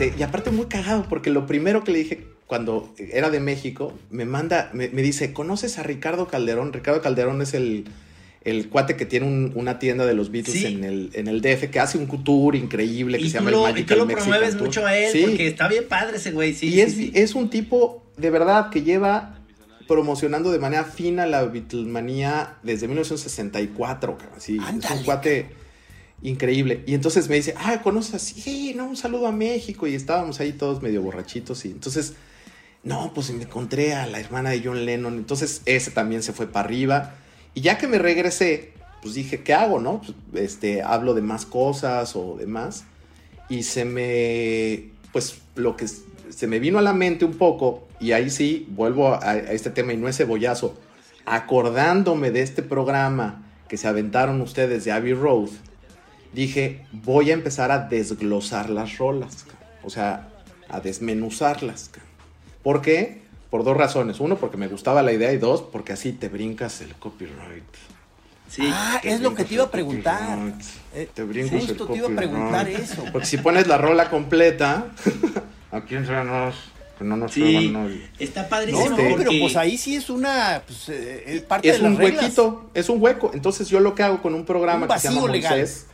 Este, y aparte muy cagado, porque lo primero que le dije cuando era de México, me manda, me, me dice, ¿conoces a Ricardo Calderón? Ricardo Calderón es el, el cuate que tiene un- una tienda de los Beatles Sí. en, el, en el DF, que hace un tour increíble que Y se llama lo, el y Magical tú lo Mexican promueves Tour. mucho a él Sí. porque está bien padre ese güey, sí. y sí, es, sí. es un tipo de verdad que lleva promocionando de manera fina la Beatlemanía desde 1964, cabrón, así, es un cuate increíble. Y entonces me dice, ah, ¿conoces? Sí, no, un saludo a México. Y estábamos ahí todos medio borrachitos. Y entonces, no, pues me encontré a la hermana de John Lennon. Entonces ese también se fue para arriba. Y ya que me regresé, pues dije, ¿qué hago, no? Pues, este, hablo de más cosas o demás. Y se me, pues lo que se me vino a la mente un poco, y ahí sí, vuelvo a, a este tema y no es cebollazo, acordándome de este programa que se aventaron ustedes de Abbey Road, dije, voy a empezar a desglosar las rolas, o sea, a desmenuzarlas. ¿Por qué? Por dos razones. Uno, porque me gustaba la idea y dos, porque así te brincas el copyright. Sí. Ah, es lo que te iba el a preguntar. copyright. Eh, te brincas justo el te iba a preguntar copyright. eso. Porque si pones la rola completa, aquí entre nos, que no nos Sí. Está padrísimo no, pero pues ahí sí es una, pues, eh, es parte es de las un reglas. huequito, es un hueco. Entonces yo lo que hago con un programa Un que se llama legal. Moisés,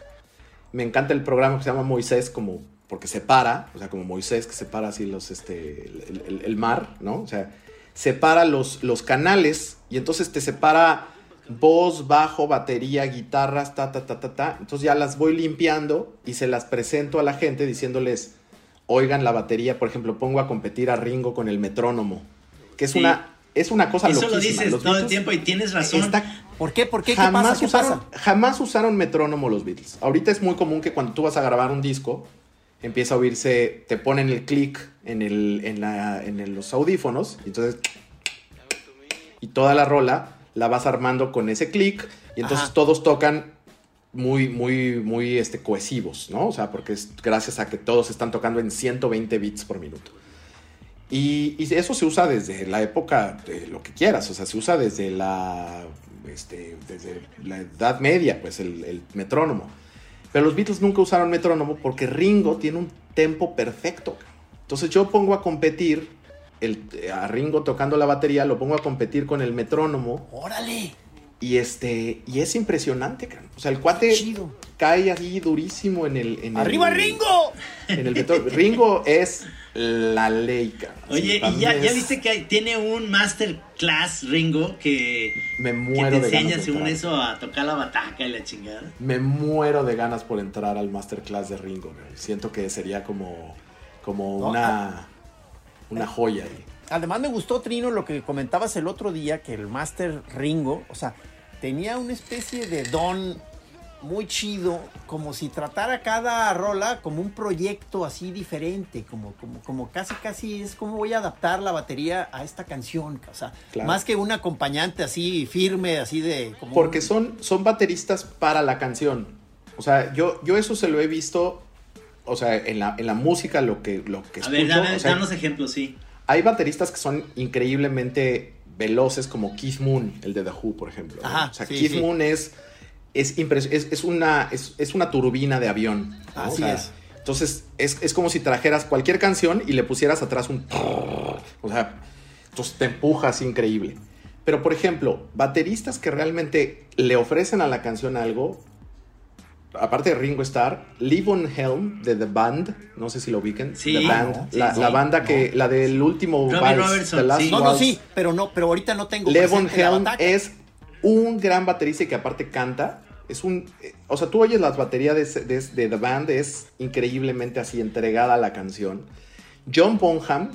me encanta el programa que se llama Moisés como porque separa, o sea, como Moisés que separa así los, este, el, el- el mar, ¿no? O sea, separa los, los canales y entonces te separa voz, bajo, batería, guitarras, ta, ta, ta, ta, ta. Entonces ya las voy limpiando y se las presento a la gente diciéndoles, oigan la batería, por ejemplo, pongo a competir a Ringo con el metrónomo, que es Sí. una... Es una cosa Eso lo dices Los todo el tiempo y tienes razón. Está ¿Por qué? ¿Por qué? ¿Qué jamás, pasa? ¿Qué usaron, pasa? jamás usaron metrónomo los Beatles. Ahorita es muy común que cuando tú vas a grabar un disco, empieza a oírse, te ponen el clic en, el, en, la- en el- los audífonos, y entonces, y toda la rola la vas armando con ese clic, y entonces Ajá. todos tocan muy, muy, muy este, cohesivos, ¿no? O sea, porque es gracias a que todos están tocando en 120 bits por minuto. Y, y eso se usa desde la época de lo que quieras, o sea, se usa desde la, este, desde la Edad Media, pues el, metrónomo. Pero los Beatles nunca usaron metrónomo porque Ringo tiene un tempo perfecto. Entonces yo pongo a competir a Ringo tocando la batería, lo pongo a competir con el metrónomo Órale. Y este y es impresionante, cabrón. O sea, el cuate Chido. cae así durísimo en el en ¡Arriba el, Ringo! En el. Ringo es la ley, cabrón. Oye, y ya, ya viste que hay- tiene un masterclass Ringo que, Me que muero te de enseña según entrar. eso a tocar la bataca y la chingada. Me muero de ganas por entrar al masterclass de Ringo. güey. Siento que sería como, como No, una, una joya ahí. Además me gustó, Trino, lo que comentabas el otro día, que el Master Ringo, o sea, tenía una especie de don muy chido, como si tratara cada rola como un proyecto así diferente, como, como, como casi casi es como voy a adaptar la batería a esta canción, o sea, Claro. más que un acompañante así firme, así de... Como Porque un- son, son bateristas para la canción. O sea, yo, yo eso se lo he visto, o sea, en la, en la música, lo que, lo que A escucho. ver, dame, o sea, danos ejemplos, sí. Hay bateristas que son increíblemente veloces, como Keith Moon, el de The Who, por ejemplo. ¿no? Ajá, o sea, sí, Keith sí. Moon es, es, es, es una, es, es una turbina de avión. ¿no? Así O sea, es. Entonces, es, es como si trajeras cualquier canción y le pusieras atrás un... O sea, entonces te empujas increíble. Pero, por ejemplo, bateristas que realmente le ofrecen a la canción algo, aparte de Ringo Starr, Levon Helm de The Band, no sé si lo ubiquen, Sí, The Band, no, la, sí, la sí, banda que, la del último vals, The Last sí. No, no, sí, pero no, pero ahorita no tengo Levon presente la Helm es un gran baterista y que aparte canta. Es un. eh, O sea, tú oyes las baterías de, ese- de, de The Band, es increíblemente así entregada a la canción. John Bonham,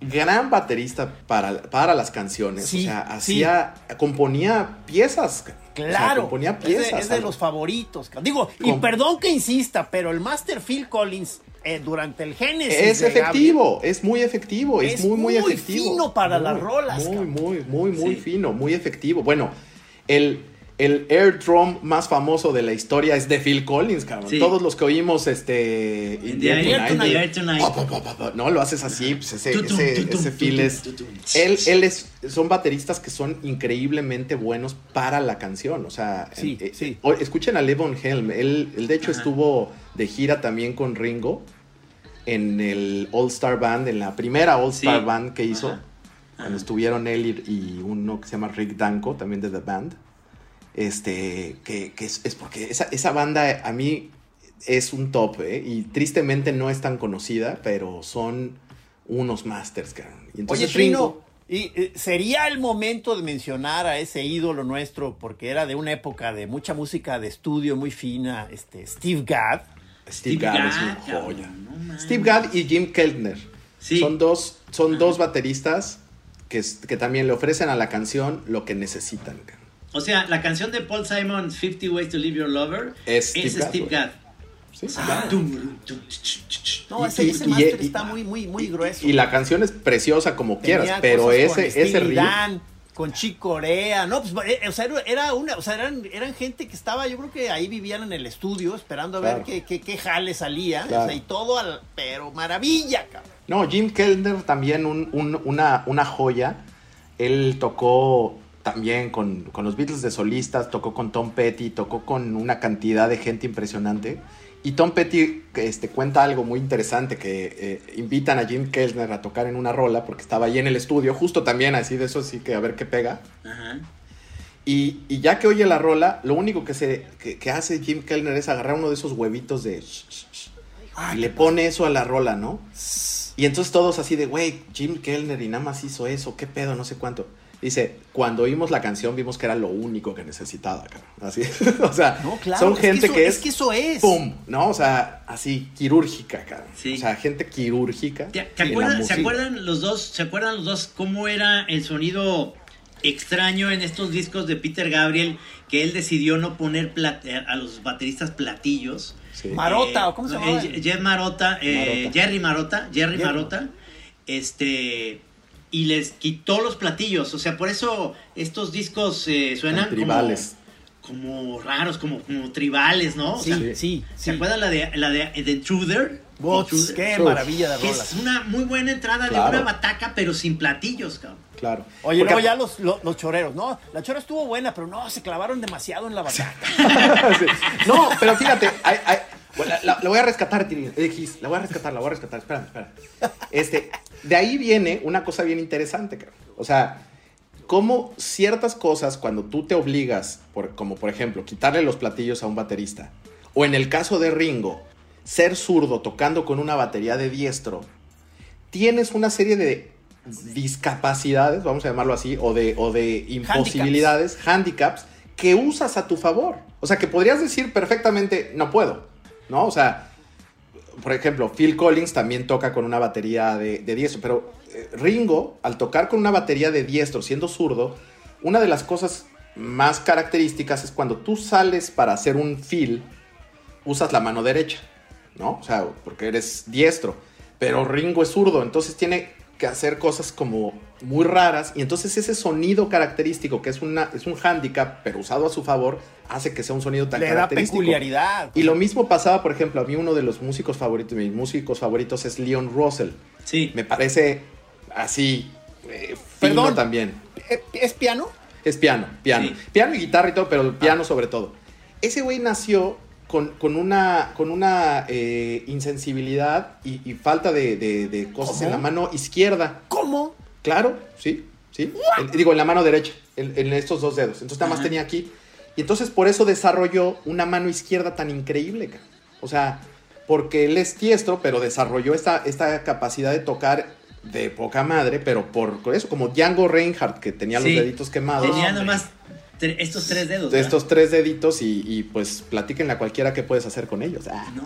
gran baterista para, para las canciones. Sí, o sea, sí. hacía. componía piezas. O sea, Claro, componía es de- piezas. es de, los favoritos. Digo, y Com- perdón que insista, pero el Master Phil Collins eh, durante el Génesis Es efectivo, es muy efectivo, es, Es muy, muy, muy efectivo. fino para Muy, las rolas, Muy, muy, muy, muy Sí. fino, muy efectivo. Bueno, el, el air drum más famoso de la historia es de Phil Collins, cabrón. Sí. Todos los que oímos, este... In the Air Tonight, No, lo haces así, pues ese, Tutum, ese, tutum, ese Phil es... tutum. Él, él es... Son bateristas que son increíblemente buenos para la canción, o sea... Sí, eh, sí. o- escuchen a Levon Helm, él, él de hecho Ajá. estuvo de gira también con Ringo en el All Star Band, en la primera All Star Sí. Band que hizo, Ajá. cuando estuvieron él y, y uno que se llama Rick Danko, también de The Band. Este, que, que es, es porque esa, esa banda a mí es un top, ¿eh? y tristemente no es tan conocida, pero son unos masters, cabrón. Y Oye, entonces Trino, y, eh, sería el momento de mencionar a ese ídolo nuestro, porque era de una época de mucha música de estudio muy fina, este Steve Gadd. Steve Steve Gadd es una joya. no. Steve Gadd y Jim Keltner. Sí. Son dos, son dos bateristas que, que también le ofrecen a la canción lo que necesitan. cabrón. O sea, la canción de Paul Simon, 50 Ways to Leave Your Lover, Es Steve Gadd, Steve. Sí, claro. No, Y- ese, y- ese y- máster y- está muy, muy, muy grueso. Y la canción es preciosa como Tenía quieras, pero ese, con ese Steely riff. Dan, con Chick Corea, no, pues, eh, o sea, era- una, o sea, eran, eran gente que estaba, yo creo que ahí vivían en el estudio esperando a ver Claro. qué, qué, qué jale salía, Claro. o sea, y todo, al, pero maravilla, cabrón. No, Jim Kellner también un- un- una, una joya. Él tocó también con, con los Beatles de solistas, tocó con Tom Petty, tocó con una cantidad de gente impresionante. Y Tom Petty este, cuenta algo muy interesante, que eh, invitan a Jim Kellner a tocar en una rola, porque estaba ahí en el estudio, justo también así de eso, así que a ver qué pega. Ajá. Y, y ya que oye la rola, lo único que, se, que, que hace Jim Kellner es agarrar uno de esos huevitos de... sh- sh- sh, y le pone eso a la rola, ¿no? Y entonces todos así de, güey, Jim Kellner y nada más hizo eso, qué pedo, no sé cuánto. Dice, cuando oímos la canción vimos que era lo único que necesitaba, cabrón. Así, o sea, No, claro, son es que gente eso- que es es, que eso es. ¡Pum! ¿No? O sea, así, quirúrgica, cabrón. Sí. O sea, gente quirúrgica. ¿Te, te acuerdan, ¿Se acuerdan los dos? ¿Se acuerdan los dos cómo era el sonido extraño en estos discos de Peter Gabriel que él decidió no poner plat- eh, a los bateristas platillos? Sí. Marota, Eh, ¿o cómo se eh, llamaba? Jeff Marota, eh, Marota. Jerry Marota, Jerry Jerry. Marota, este y les quitó los platillos, o sea, por eso estos discos eh, suenan Tan tribales. como, como raros, como, como tribales, ¿no? O Sí, sea, sí, ¿Se acuerdan la de la de The Intruder? Bots, qué Uf. maravilla de Que rolas. es una muy buena entrada Claro. de una bataca, pero sin platillos, cabrón. Claro. Oye, Porque- luego ya los, los, los choreros, ¿no? La chora estuvo buena, pero no, se clavaron demasiado en la batalla. Sí. No, pero fíjate, hay- hay- bueno, la, la- la voy a rescatar, Tiri. Eh, la voy a rescatar, la voy a rescatar. Espérame, espérame. Este, de ahí viene una cosa bien interesante, cabrón. O sea, cómo ciertas cosas, cuando tú te obligas, por, como por ejemplo, quitarle los platillos a un baterista, o en el caso de Ringo, ser zurdo tocando con una batería de diestro, tienes una serie de discapacidades, vamos a llamarlo así, o de, o de imposibilidades, handicaps, que usas a tu favor. O sea, que podrías decir perfectamente, no puedo, ¿no? O sea, por ejemplo, Phil Collins también toca con una batería de, de diestro, pero eh, Ringo, al tocar con una batería de diestro, siendo zurdo, una de las cosas más características es cuando tú sales para hacer un fill, usas la mano derecha, ¿no? O sea, porque eres diestro, pero Ringo es zurdo, entonces tiene que hacer cosas como muy raras y entonces ese sonido característico que es, una, es un handicap, pero usado a su favor, hace que sea un sonido tan Le da característico. peculiaridad. Y lo mismo pasaba, por ejemplo, a mí uno de los músicos favoritos, mis músicos favoritos es Leon Russell. Sí. Me parece así, eh, fino Perdón. también. ¿Eh, ¿Es piano? Es piano, piano. Sí. Piano y guitarra y todo, pero el piano sobre todo. Ese güey nació con, con una, con una eh, insensibilidad y, y falta de, de- de cosas ¿Cómo? en la mano izquierda. ¿Cómo? Claro, sí, sí. En- digo, en la mano derecha, en, en estos dos dedos. Entonces nada más Ajá. tenía aquí. Y entonces por eso desarrolló una mano izquierda tan increíble. ca. O sea, porque él es diestro, pero desarrolló esta, esta capacidad de tocar de poca madre, pero por eso, como Django Reinhardt, que tenía Sí. los deditos quemados. Tenía nomás estos tres dedos. de ¿verdad? estos tres deditos y, y, pues platíquenle a cualquiera qué puedes hacer con ellos. Ah, No.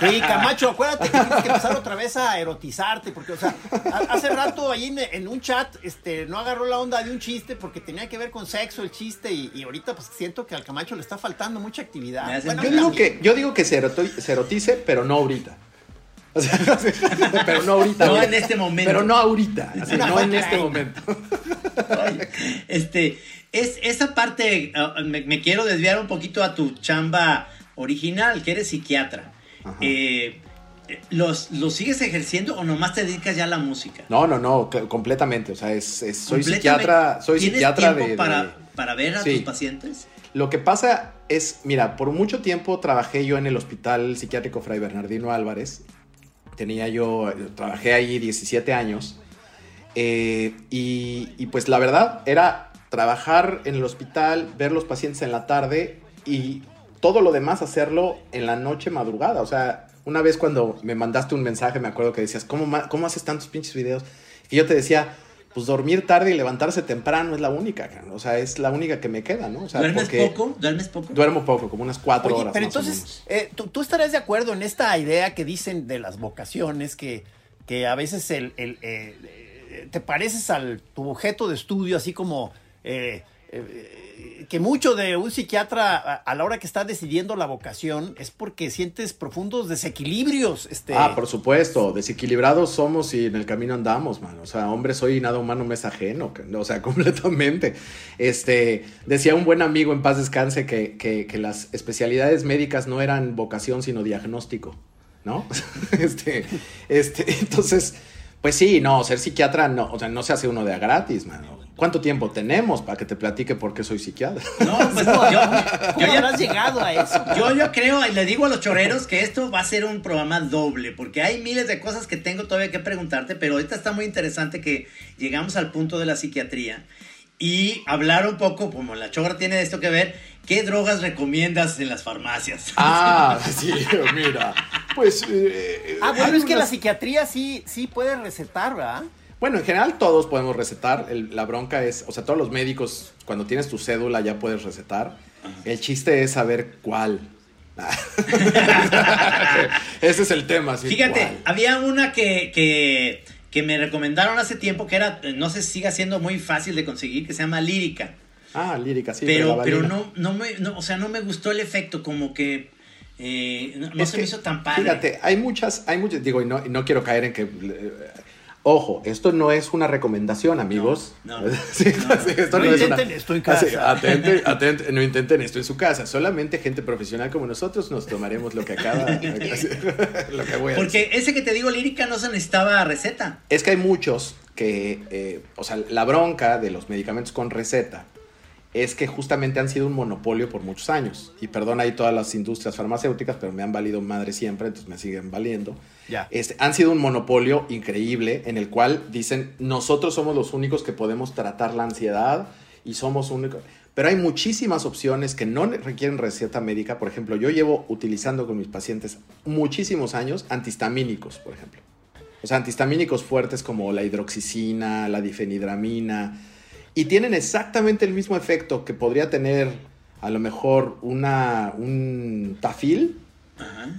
Sí, Camacho, acuérdate que tienes que empezar otra vez a erotizarte, porque, o sea, ha- hace rato ahí en, en un chat, este, no agarró la onda de un chiste porque tenía que ver con sexo el chiste y, y ahorita pues siento que al Camacho le está faltando mucha actividad. Bueno, Yo digo que, yo digo que se erotice, pero no ahorita. O sea, pero no ahorita. No en este momento. Pero no ahorita. así, no en este momento. Este, es, esa parte, ah, me, me quiero desviar un poquito a tu chamba original, que eres psiquiatra. Eh, ¿los, ¿Los sigues ejerciendo o nomás te dedicas ya a la música? No, no, no, completamente. O sea, es, es- soy psiquiatra, soy ¿Tienes psiquiatra tiempo de, para, de- para ver a Sí. tus pacientes? Lo que pasa es, mira, por mucho tiempo trabajé yo en el Hospital Psiquiátrico Fray Bernardino Álvarez. Tenía yo, trabajé ahí 17 años. Eh, y, y pues la verdad era trabajar en el hospital, ver los pacientes en la tarde y todo lo demás hacerlo en la noche madrugada. O sea, una vez cuando me mandaste un mensaje, me acuerdo que decías, ¿cómo, cómo haces tantos pinches videos? Y yo te decía, pues dormir tarde y levantarse temprano es la única, o sea, es la única que me queda, ¿no? O sea, ¿Duermes porque poco? ¿Duermes poco? Duermo poco, como unas cuatro Oye, horas. pero más o entonces, menos. eh, ¿tú, tú estarás de acuerdo en esta idea que dicen de las vocaciones, que, que a veces el, el, eh, eh, te pareces al tu objeto de estudio, así como eh, eh, que mucho de un psiquiatra a, la hora que está decidiendo la vocación es porque sientes profundos desequilibrios. Este, Ah, por supuesto, desequilibrados somos y en el camino andamos, man. O sea, hombre soy nada humano me es ajeno, o sea, completamente. Este, decía un buen amigo en paz descanse que, que, que las especialidades médicas no eran vocación, sino diagnóstico, ¿no? este, este, entonces, pues sí, no, ser psiquiatra no, o sea, no se hace uno de a gratis, mano. ¿Cuánto tiempo tenemos para que te platique por qué soy psiquiatra? No, pues no, yo, ¿Cómo yo ya habrás llegado a eso? Yo, yo creo, y le digo a los choreros que esto va a ser un programa doble, porque hay miles de cosas que tengo todavía que preguntarte, pero ahorita está muy interesante que llegamos al punto de la psiquiatría y hablar un poco, como la chorra tiene esto que ver, ¿qué drogas recomiendas en las farmacias? Ah, sí, mira. Pues. eh, Ah, bueno, hay es que la psiquiatría sí, sí puede recetar, ¿verdad? Bueno, en general todos podemos recetar. El- la bronca es, o sea, todos los médicos, cuando tienes tu cédula ya puedes recetar. El chiste es saber cuál. Ese es el tema. sí, Fíjate, ¿cuál? había una que, que, que me recomendaron hace tiempo que era, eh, no sé si siga siendo muy fácil de conseguir, que se llama lírica. Ah, lírica, sí. pero, pero no, no me, no, o sea, no me gustó el efecto, como que eh, no, se que, me hizo tan padre. Fíjate, hay muchas, hay muchas, digo, y no, y no quiero caer en que. Ojo, esto no es una recomendación, amigos. No, no. Sí, No, no. sí, esto No no es intenten una- esto en Así, casa. atente- atente, no intenten esto en su casa. Solamente gente profesional como nosotros nos tomaremos lo que acaba. lo que voy a decir. Porque ese que te digo lírica no se necesitaba receta. Es que hay muchos que, eh, o sea, la bronca de los medicamentos con receta es que justamente han sido un monopolio por muchos años. Y perdón ahí todas las industrias farmacéuticas, pero me han valido madre siempre, entonces me siguen valiendo. Ya. Este, han sido un monopolio increíble en el cual dicen, nosotros somos los únicos que podemos tratar la ansiedad y somos únicos. Pero hay muchísimas opciones que no requieren receta médica. Por ejemplo, yo llevo utilizando con mis pacientes muchísimos años antihistamínicos, por ejemplo. O sea, antihistamínicos fuertes como la hidroxicina, la difenidramina, y tienen exactamente el mismo efecto que podría tener a lo mejor una, un tafil,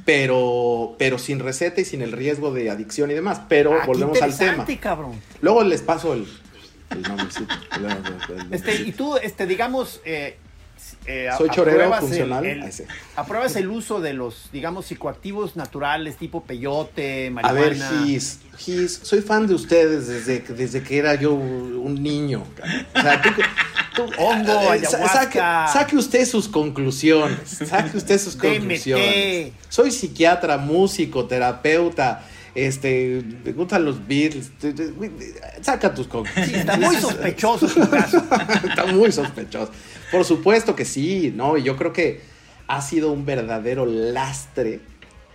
pero, pero sin receta y sin el riesgo de adicción y demás. Pero Ah, qué volvemos al tema. cabrón. Luego les paso el, el nombrecito. Este, y tú, este, digamos, eh, eh, Soy chorero funcional. el- apruebas el uso de los, digamos, psicoactivos naturales tipo peyote, A marihuana. ver, Gis, Gis, soy fan de ustedes desde, que- desde que era yo un niño. O sea, tú, tú- Hongo, eh, ayahuasca. Saque, saque usted sus conclusiones. Saque usted sus DMT. conclusiones. Soy psiquiatra, músico, terapeuta. Este, me gustan los Beatles. Saca tus conclusiones. Sí, está muy sospechoso caso. Está muy sospechoso. Por supuesto que sí, ¿no? Y yo creo que ha sido un verdadero lastre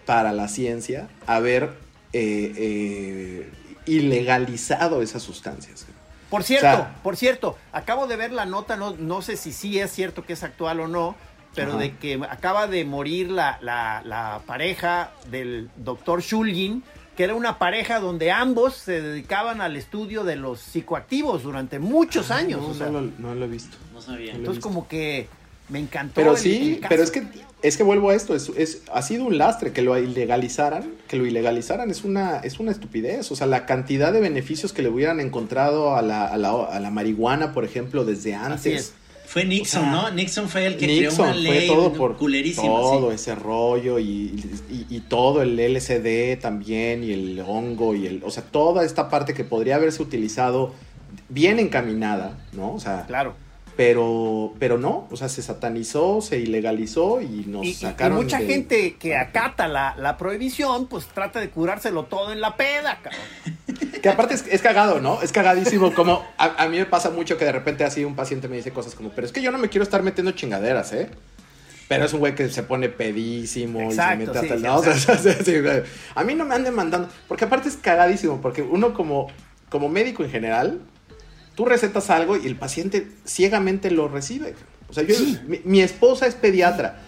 para la ciencia haber eh, eh, ilegalizado esas sustancias. Por cierto, O sea- por cierto, acabo de ver la nota, no, no sé si sí es cierto que es actual o no, pero de que acaba de morir la, la- la pareja del doctor Shulgin, que era una pareja donde ambos se dedicaban al estudio de los psicoactivos durante muchos años. No, o sea, no lo, no lo he visto. No sabía. entonces como que me encantó. Pero el- sí, el caso. pero es que es que vuelvo a esto, es, es- ha sido un lastre que lo ilegalizaran, que lo ilegalizaran es una es una estupidez, o sea, la cantidad de beneficios que le hubieran encontrado a la, a la, a la marihuana, por ejemplo, desde antes. es. Fue Nixon, O sea, ¿no? Nixon fue el que creó Nixon una fue ley todo por culerísima. todo sí. ese rollo y, y- y todo el LSD también y el hongo y el, o sea, toda esta parte que podría haberse utilizado bien encaminada, ¿no? O sea, Claro. Pero pero no, o sea, se satanizó, se ilegalizó y nos Y, y- y sacaron mucha de- gente que acata la, la prohibición, pues trata de curárselo todo en la peda, cabrón. Que aparte es, es cagado, ¿no? Es cagadísimo. Como a, a mí me pasa mucho que de repente así un paciente me dice cosas como, pero es que yo no me quiero estar metiendo chingaderas, ¿eh? Pero es un güey que se pone pedísimo Exacto, y se mete sí, hasta el... sí, no, o sea, sí, sí, güey. a mí no me anden mandando, porque aparte es cagadísimo, porque uno como, como médico en general, tú recetas algo y el paciente ciegamente lo recibe. O sea, yo, mi, mi esposa es pediatra.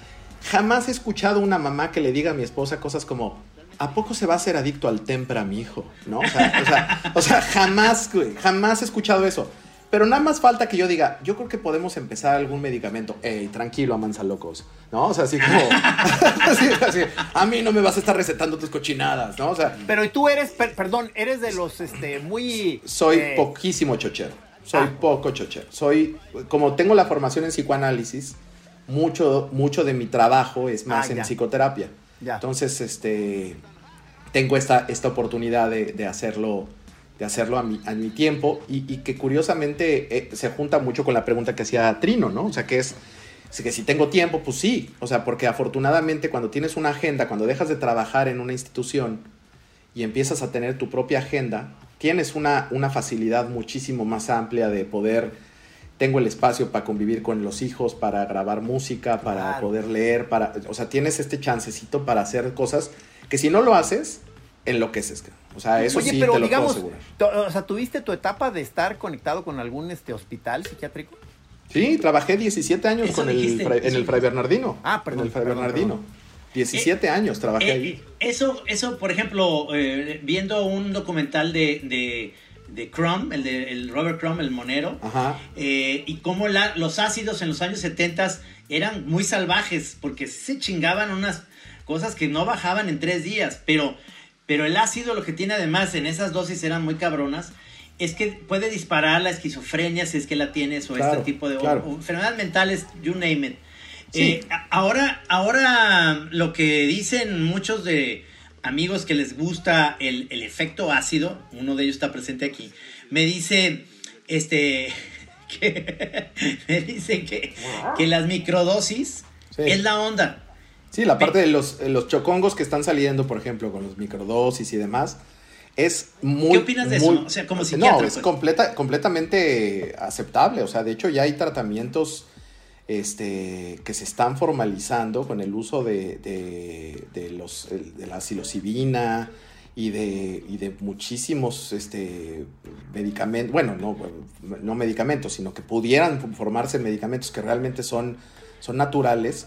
Jamás he escuchado una mamá que le diga a mi esposa cosas como, ¿a poco se va a hacer adicto al tempra mi hijo? ¿No? O sea, o sea, o sea, jamás, jamás he escuchado eso. Pero nada más falta que yo diga, yo creo que podemos empezar algún medicamento. Ey, tranquilo, amansa locos. ¿No? O sea, así como. así, así, a mí no me vas a estar recetando tus cochinadas, ¿no? O sea, Pero tú eres, per- perdón, eres de los este muy soy eh, poquísimo chochero. soy Ah. poco chochero. Soy, como tengo la formación en psicoanálisis, mucho, mucho de mi trabajo es más Ah, en ya. psicoterapia. Ya. Entonces, este, tengo esta, esta oportunidad de, de hacerlo, de hacerlo a mi, a mi tiempo y, y que curiosamente eh, se junta mucho con la pregunta que hacía Trino, ¿no? O sea, que es, es que si tengo tiempo, pues sí. O sea, porque afortunadamente cuando tienes una agenda, cuando dejas de trabajar en una institución y empiezas a tener tu propia agenda, tienes una, una facilidad muchísimo más amplia de poder tengo el espacio para convivir con los hijos, para grabar música, para Claro. poder leer, para, o sea, tienes este chancecito para hacer cosas que si no lo haces, enloqueces. O sea, eso Oye, sí pero te lo digamos, puedo asegurar. o sea, ¿tuviste tu etapa de estar conectado con algún este hospital psiquiátrico? Sí, trabajé 17 años con el, en el Fray Bernardino. Ah, perdón, En el Fray perdón, Bernardino. perdón. 17 años trabajé Eh, ahí. eso, eso, por ejemplo, eh, viendo un documental de, de, de Crumb, el de el Robert Crumb, el monero, Ajá. eh, y cómo la- los ácidos en los años 70 eran muy salvajes, porque se chingaban unas cosas que no bajaban en tres días, pero, pero el ácido lo que tiene además en esas dosis eran muy cabronas, es que puede disparar la esquizofrenia si es que la tienes o Claro, este tipo de o- claro. o enfermedades mentales, you name it. Sí. Eh, ahora, ahora lo que dicen muchos de amigos que les gusta el, el efecto ácido, uno de ellos está presente aquí, me dice, este, que, me dice que, que las microdosis Sí. es la onda. Sí, la parte de los, eh, los chocongos que están saliendo, por ejemplo, con los microdosis y demás, es muy... ¿Qué opinas de muy- eso? O sea, como No, psiquiatra, es pues. completa, completamente aceptable. O sea, de hecho ya hay tratamientos este, que se están formalizando con el uso de, de, de los, de la psilocibina y de, y de muchísimos este, medicamentos, bueno, no, no medicamentos, sino que pudieran formarse medicamentos que realmente son, son naturales,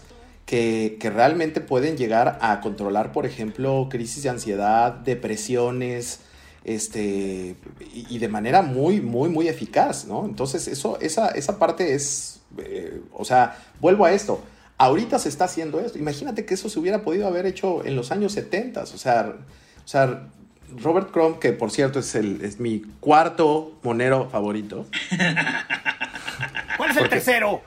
que, que realmente pueden llegar a controlar, por ejemplo, crisis de ansiedad, depresiones, este, y, y de manera muy, muy, muy eficaz, ¿no? Entonces, eso, esa, esa parte es, eh, o sea, vuelvo a esto. Ahorita se está haciendo esto. Imagínate que eso se hubiera podido haber hecho en los años 70. O sea, o sea Robert Crumb, que por cierto es, el, es mi cuarto monero favorito, ¿Cuál es el tercero?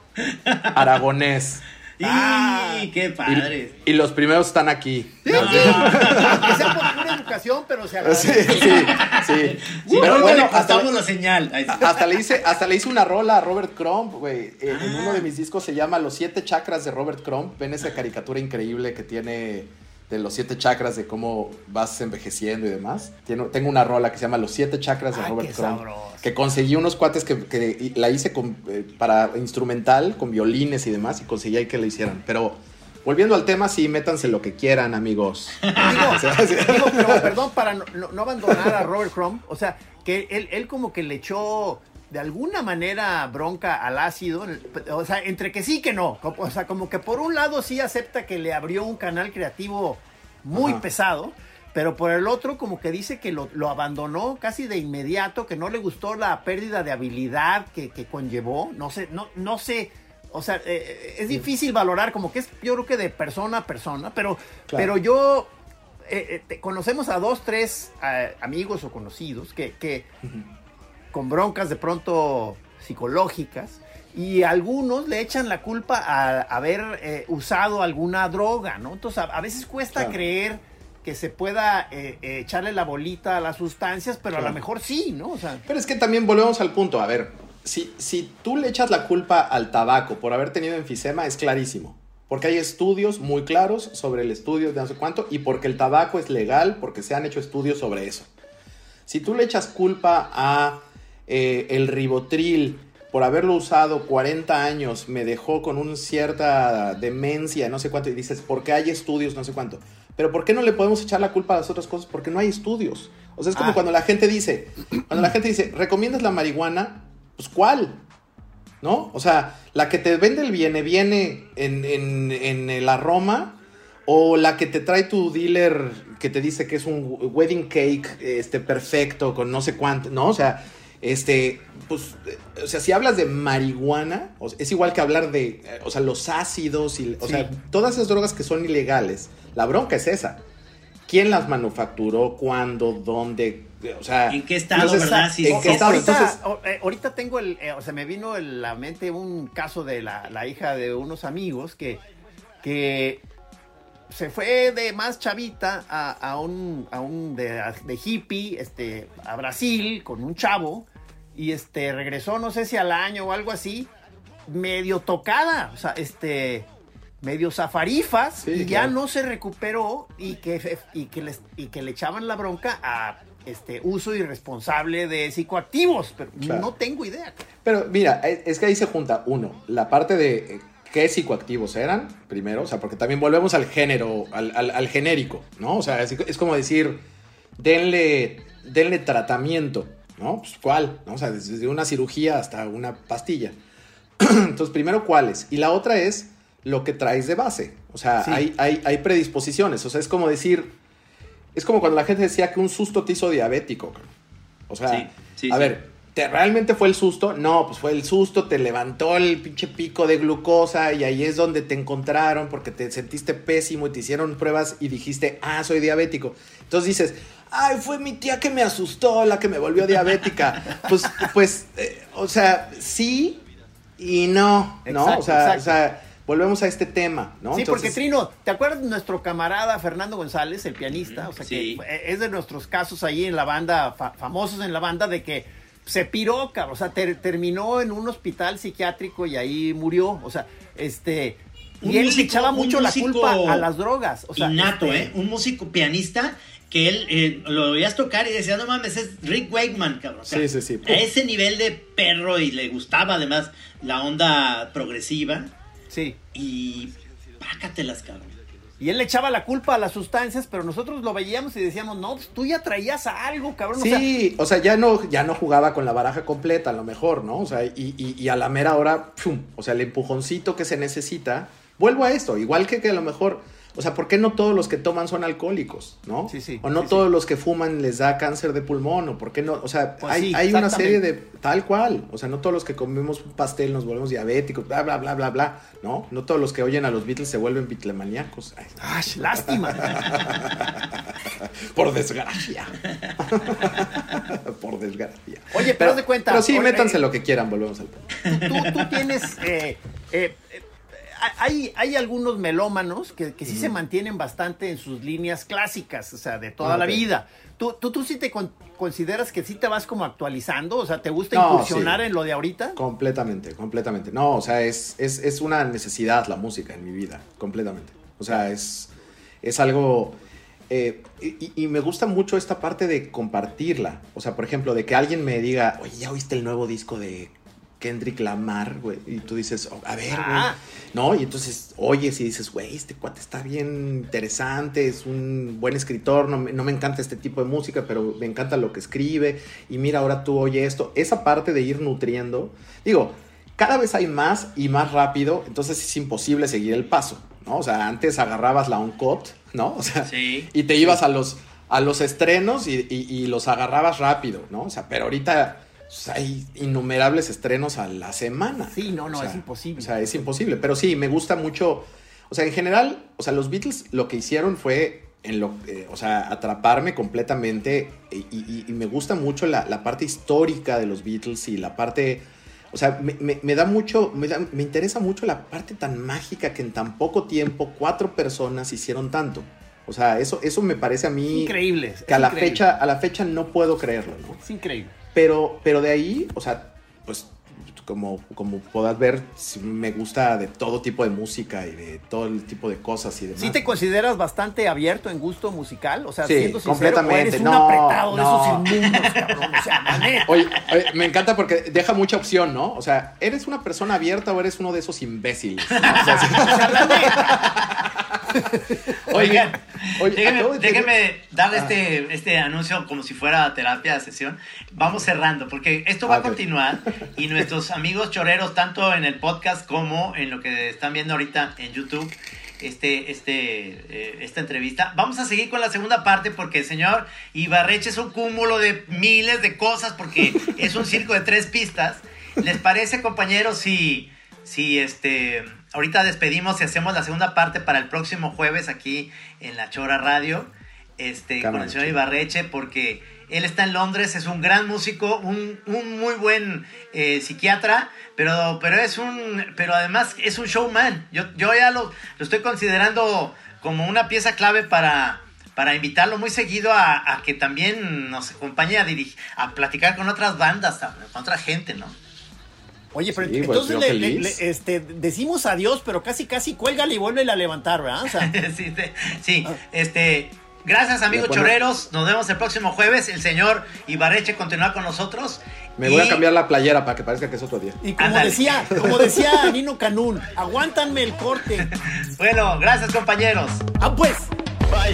aragonés. Ah. ¡Y qué Y, padre! y los primeros están aquí. Sí, sí. Que sea por pura educación, pero se Sí, agradece. sí, sí. Sí, Pero bueno, le hasta, cortamos la señal. Ay, hasta le hice, hasta le hice una rola a Robert Crumb, güey. Eh, En uno de mis discos se llama Los siete chakras de Robert Crumb. Ven esa caricatura increíble que tiene de los siete chakras de cómo vas envejeciendo y demás. Tengo una rola que se llama Los siete chakras de Ay, Robert Crumb. Que conseguí unos cuates que, que la hice con, eh, para instrumental, con violines y demás, y conseguí ahí que lo hicieran. Pero volviendo al tema, sí, métanse lo que quieran, amigos. Digo, pero perdón, para no abandonar a Robert Crumb, o sea, que él, él como que le echó de alguna manera bronca al ácido, o sea, entre que sí que no, o sea, como que por un lado sí acepta que le abrió un canal creativo muy Ajá. pesado, pero por el otro como que dice que lo, lo abandonó casi de inmediato, que no le gustó la pérdida de habilidad que, que conllevó, no sé, no, no sé, o sea, eh, es difícil valorar, como que es yo creo que de persona a persona, pero, Claro. pero yo eh, eh, conocemos a dos, tres eh, amigos o conocidos que, que con broncas de pronto psicológicas y algunos le echan la culpa a haber eh, usado alguna droga, ¿no? Entonces a, a veces cuesta Claro. creer que se pueda eh, eh, echarle la bolita a las sustancias, pero a lo mejor sí, ¿no? O sea, Pero es que también volvemos al punto. A ver, si, si tú le echas la culpa al tabaco por haber tenido enfisema, es clarísimo. Porque hay estudios muy claros sobre el estudio de no sé cuánto y porque el tabaco es legal, porque se han hecho estudios sobre eso. Si tú le echas culpa a eh, el ribotril por haberlo usado 40 años, me dejó con una cierta demencia, no sé cuánto, y dices, porque hay estudios, no sé cuánto. Pero ¿por qué no le podemos echar la culpa a las otras cosas? Porque no hay estudios. O sea, es como Ah. cuando la gente dice, cuando la gente dice, ¿recomiendas la marihuana? Pues ¿cuál? ¿No? O sea, la que te vende el viene viene en, en, en la Roma o la que te trae tu dealer que te dice que es un wedding cake este, perfecto con no sé cuánto, ¿no? O sea, este, pues, eh, o sea, si hablas de marihuana, es igual que hablar de, eh, o sea, los ácidos y, o Sí. sea, todas esas drogas que son ilegales. La bronca es esa. ¿Quién las manufacturó? ¿Cuándo? ¿Dónde? o sea, ¿En qué estado, entonces, verdad? Sí, ¿En qué estado? ahorita, Entonces, o- eh, ahorita tengo el, eh, o sea, me vino en la mente un caso de la, la hija de unos amigos que, que se fue de más chavita a, a un, a un de, de hippie, este, a Brasil con un chavo y este regresó, no sé si al año o algo así, medio tocada, o sea, este medio zafarifas Sí, y ya no se recuperó y que, y que, les, y que le echaban la bronca a este uso irresponsable de psicoactivos, pero Claro. no tengo idea. Pero mira, es es que ahí se junta, uno, la parte de eh, qué psicoactivos eran, primero, o sea, porque también volvemos al género, al, al- al genérico, ¿no? O sea, es, es como decir, denle, denle tratamiento, ¿no? Pues, ¿Cuál? ¿No? O sea, desde una cirugía hasta una pastilla. Entonces, primero, ¿cuáles? Y la otra es lo que traes de base. O sea, Sí. hay, hay, hay predisposiciones. O sea, es como decir, es como cuando la gente decía que un susto te hizo diabético. O sea, Sí, sí, a ver, ¿te, ¿realmente fue el susto? No, pues fue el susto, te levantó el pinche pico de glucosa y ahí es donde te encontraron porque te sentiste pésimo y te hicieron pruebas y dijiste, ah, soy diabético. Entonces dices, ay, fue mi tía que me asustó, la que me volvió diabética. pues, pues, eh, o sea, sí y no, ¿no? Exacto, o, sea, o sea, volvemos a este tema, ¿no? Sí, porque Trino, ¿te acuerdas de nuestro camarada Fernando González, el pianista? O sea, Sí. que es de nuestros casos ahí en la banda, fa- famosos en la banda, de que se piró, cabrón. O sea, ter- terminó en un hospital psiquiátrico y ahí murió. O sea, este. Un Y él le músico- echaba mucho la culpa a las drogas. O sea, Innato, este, ¿eh? Un músico pianista que él eh, lo oías tocar y decías, no mames, es Rick Wakeman, cabrón. O sea, Sí, sí, sí. A ese nivel de perro y le gustaba además la onda progresiva Sí. y pácatelas, cabrón. Y él le echaba la culpa a las sustancias, pero nosotros lo veíamos y decíamos, no, pues tú ya traías algo, cabrón. O sea, Sí, o sea, ya no, ya no jugaba con la baraja completa, a lo mejor, ¿no? O sea, y, y- y a la mera hora, ¡pum! o sea, el empujoncito que se necesita. Vuelvo a esto, igual que, que a lo mejor, o sea, ¿por qué no todos los que toman son alcohólicos, no? Sí, sí, O no sí, todos los que fuman les da cáncer de pulmón, o por qué no, o sea, Pues hay, sí, hay una serie de tal cual, o sea, no todos los que comemos un pastel nos volvemos diabéticos, bla, bla, bla, bla, bla, ¿no? No todos los que oyen a los Beatles se vuelven bitlemaníacos. Ay, ¡ay, lástima! por desgracia. por desgracia. Oye, pero de cuenta, Pero sí, oye, métanse eh, lo que quieran, volvemos al punto. tú, tú tienes. eh, eh, hay, hay algunos melómanos que, que sí se mantienen bastante en sus líneas clásicas, o sea, de toda Ah, la vida. ¿Tú, tú, tú sí te con- consideras que sí te vas como actualizando? O sea, ¿te gusta No, incursionar sí. en lo de ahorita? Completamente, completamente. No, o sea, es, es, es una necesidad la música en mi vida, completamente. O sea, es, es algo... eh, y, y me gusta mucho esta parte de compartirla. O sea, por ejemplo, de que alguien me diga, oye, ¿ya oíste el nuevo disco de Kendrick Lamar, güey? Y tú dices, "Oh, a ver, güey. Ah. ¿No? Y entonces oyes y dices, güey, este cuate está bien interesante, es un buen escritor, no me, no me encanta este tipo de música, pero me encanta lo que escribe. Y mira, ahora tú oye esto. Esa parte de ir nutriendo, digo, cada vez hay más y más rápido, entonces es imposible seguir el paso, ¿no? O sea, antes agarrabas la on-cut, ¿no? O sea, Sí. y te ibas a los, a los estrenos y, y- y los agarrabas rápido, ¿no? O sea, pero ahorita pues, hay innumerables estrenos a la semana. Sí, no, no, O sea, es imposible. O sea, es imposible. Pero sí, me gusta mucho. O sea, en general, o sea, los Beatles lo que hicieron fue. En lo, eh, o sea, atraparme completamente y, y- y me gusta mucho la, la parte histórica de los Beatles y la parte, o sea, me, me- me da mucho, me, da- me interesa mucho la parte tan mágica que en tan poco tiempo cuatro personas hicieron tanto. O sea, eso, eso me parece a mí Increíble. que a la increíble. fecha, a la fecha no puedo creerlo, ¿no? Es increíble. Pero, pero de ahí, o sea, pues como, como podrás ver, me gusta de todo tipo de música y de todo el tipo de cosas y demás. ¿Sí te consideras bastante abierto en gusto musical? O sea, Sí, siendo sincero, completamente. ¿o eres un No, apretado de no. esos inmundos, cabrón? O sea. Oye, oye, me encanta porque deja mucha opción, ¿no? O sea, ¿eres una persona abierta o eres uno de esos imbéciles? O sea, sí. Oigan, oye, déjenme, déjenme dar Ah. este, este anuncio como si fuera terapia de sesión. Vamos cerrando, porque esto va Ah, a continuar y nuestros amigos choreros, tanto en el podcast como en lo que están viendo ahorita en YouTube, este, este, eh, esta entrevista. Vamos a seguir con la segunda parte porque el señor Ibarreche es un cúmulo de miles de cosas porque es un circo de tres pistas. ¿Les parece, compañeros, si, si este, ahorita despedimos y hacemos la segunda parte para el próximo jueves aquí en La Chora Radio? este, con el señor. Ibarreche, porque él está en Londres, es un gran músico, un, un muy buen eh, psiquiatra, pero, pero es un, pero además es un showman. Yo, yo ya lo, lo estoy considerando como una pieza clave para, para invitarlo muy seguido a, a que también nos acompañe a, dirigir, a platicar con otras bandas, con otra gente, ¿no? Oye, pero Sí, pues, entonces yo le- le- feliz. le- este, decimos adiós, pero casi casi cuélgale y vuelve a levantar, ¿verdad? O sea, sí, sí, sí, este, gracias amigos choreros, nos vemos el próximo jueves, el señor Ibarreche continúa con nosotros. Me voy a cambiar la playera para que parezca que es otro día. y como decía, como decía Nino Canún, aguántanme el corte. Bueno, gracias compañeros. Ah, pues. Buzz,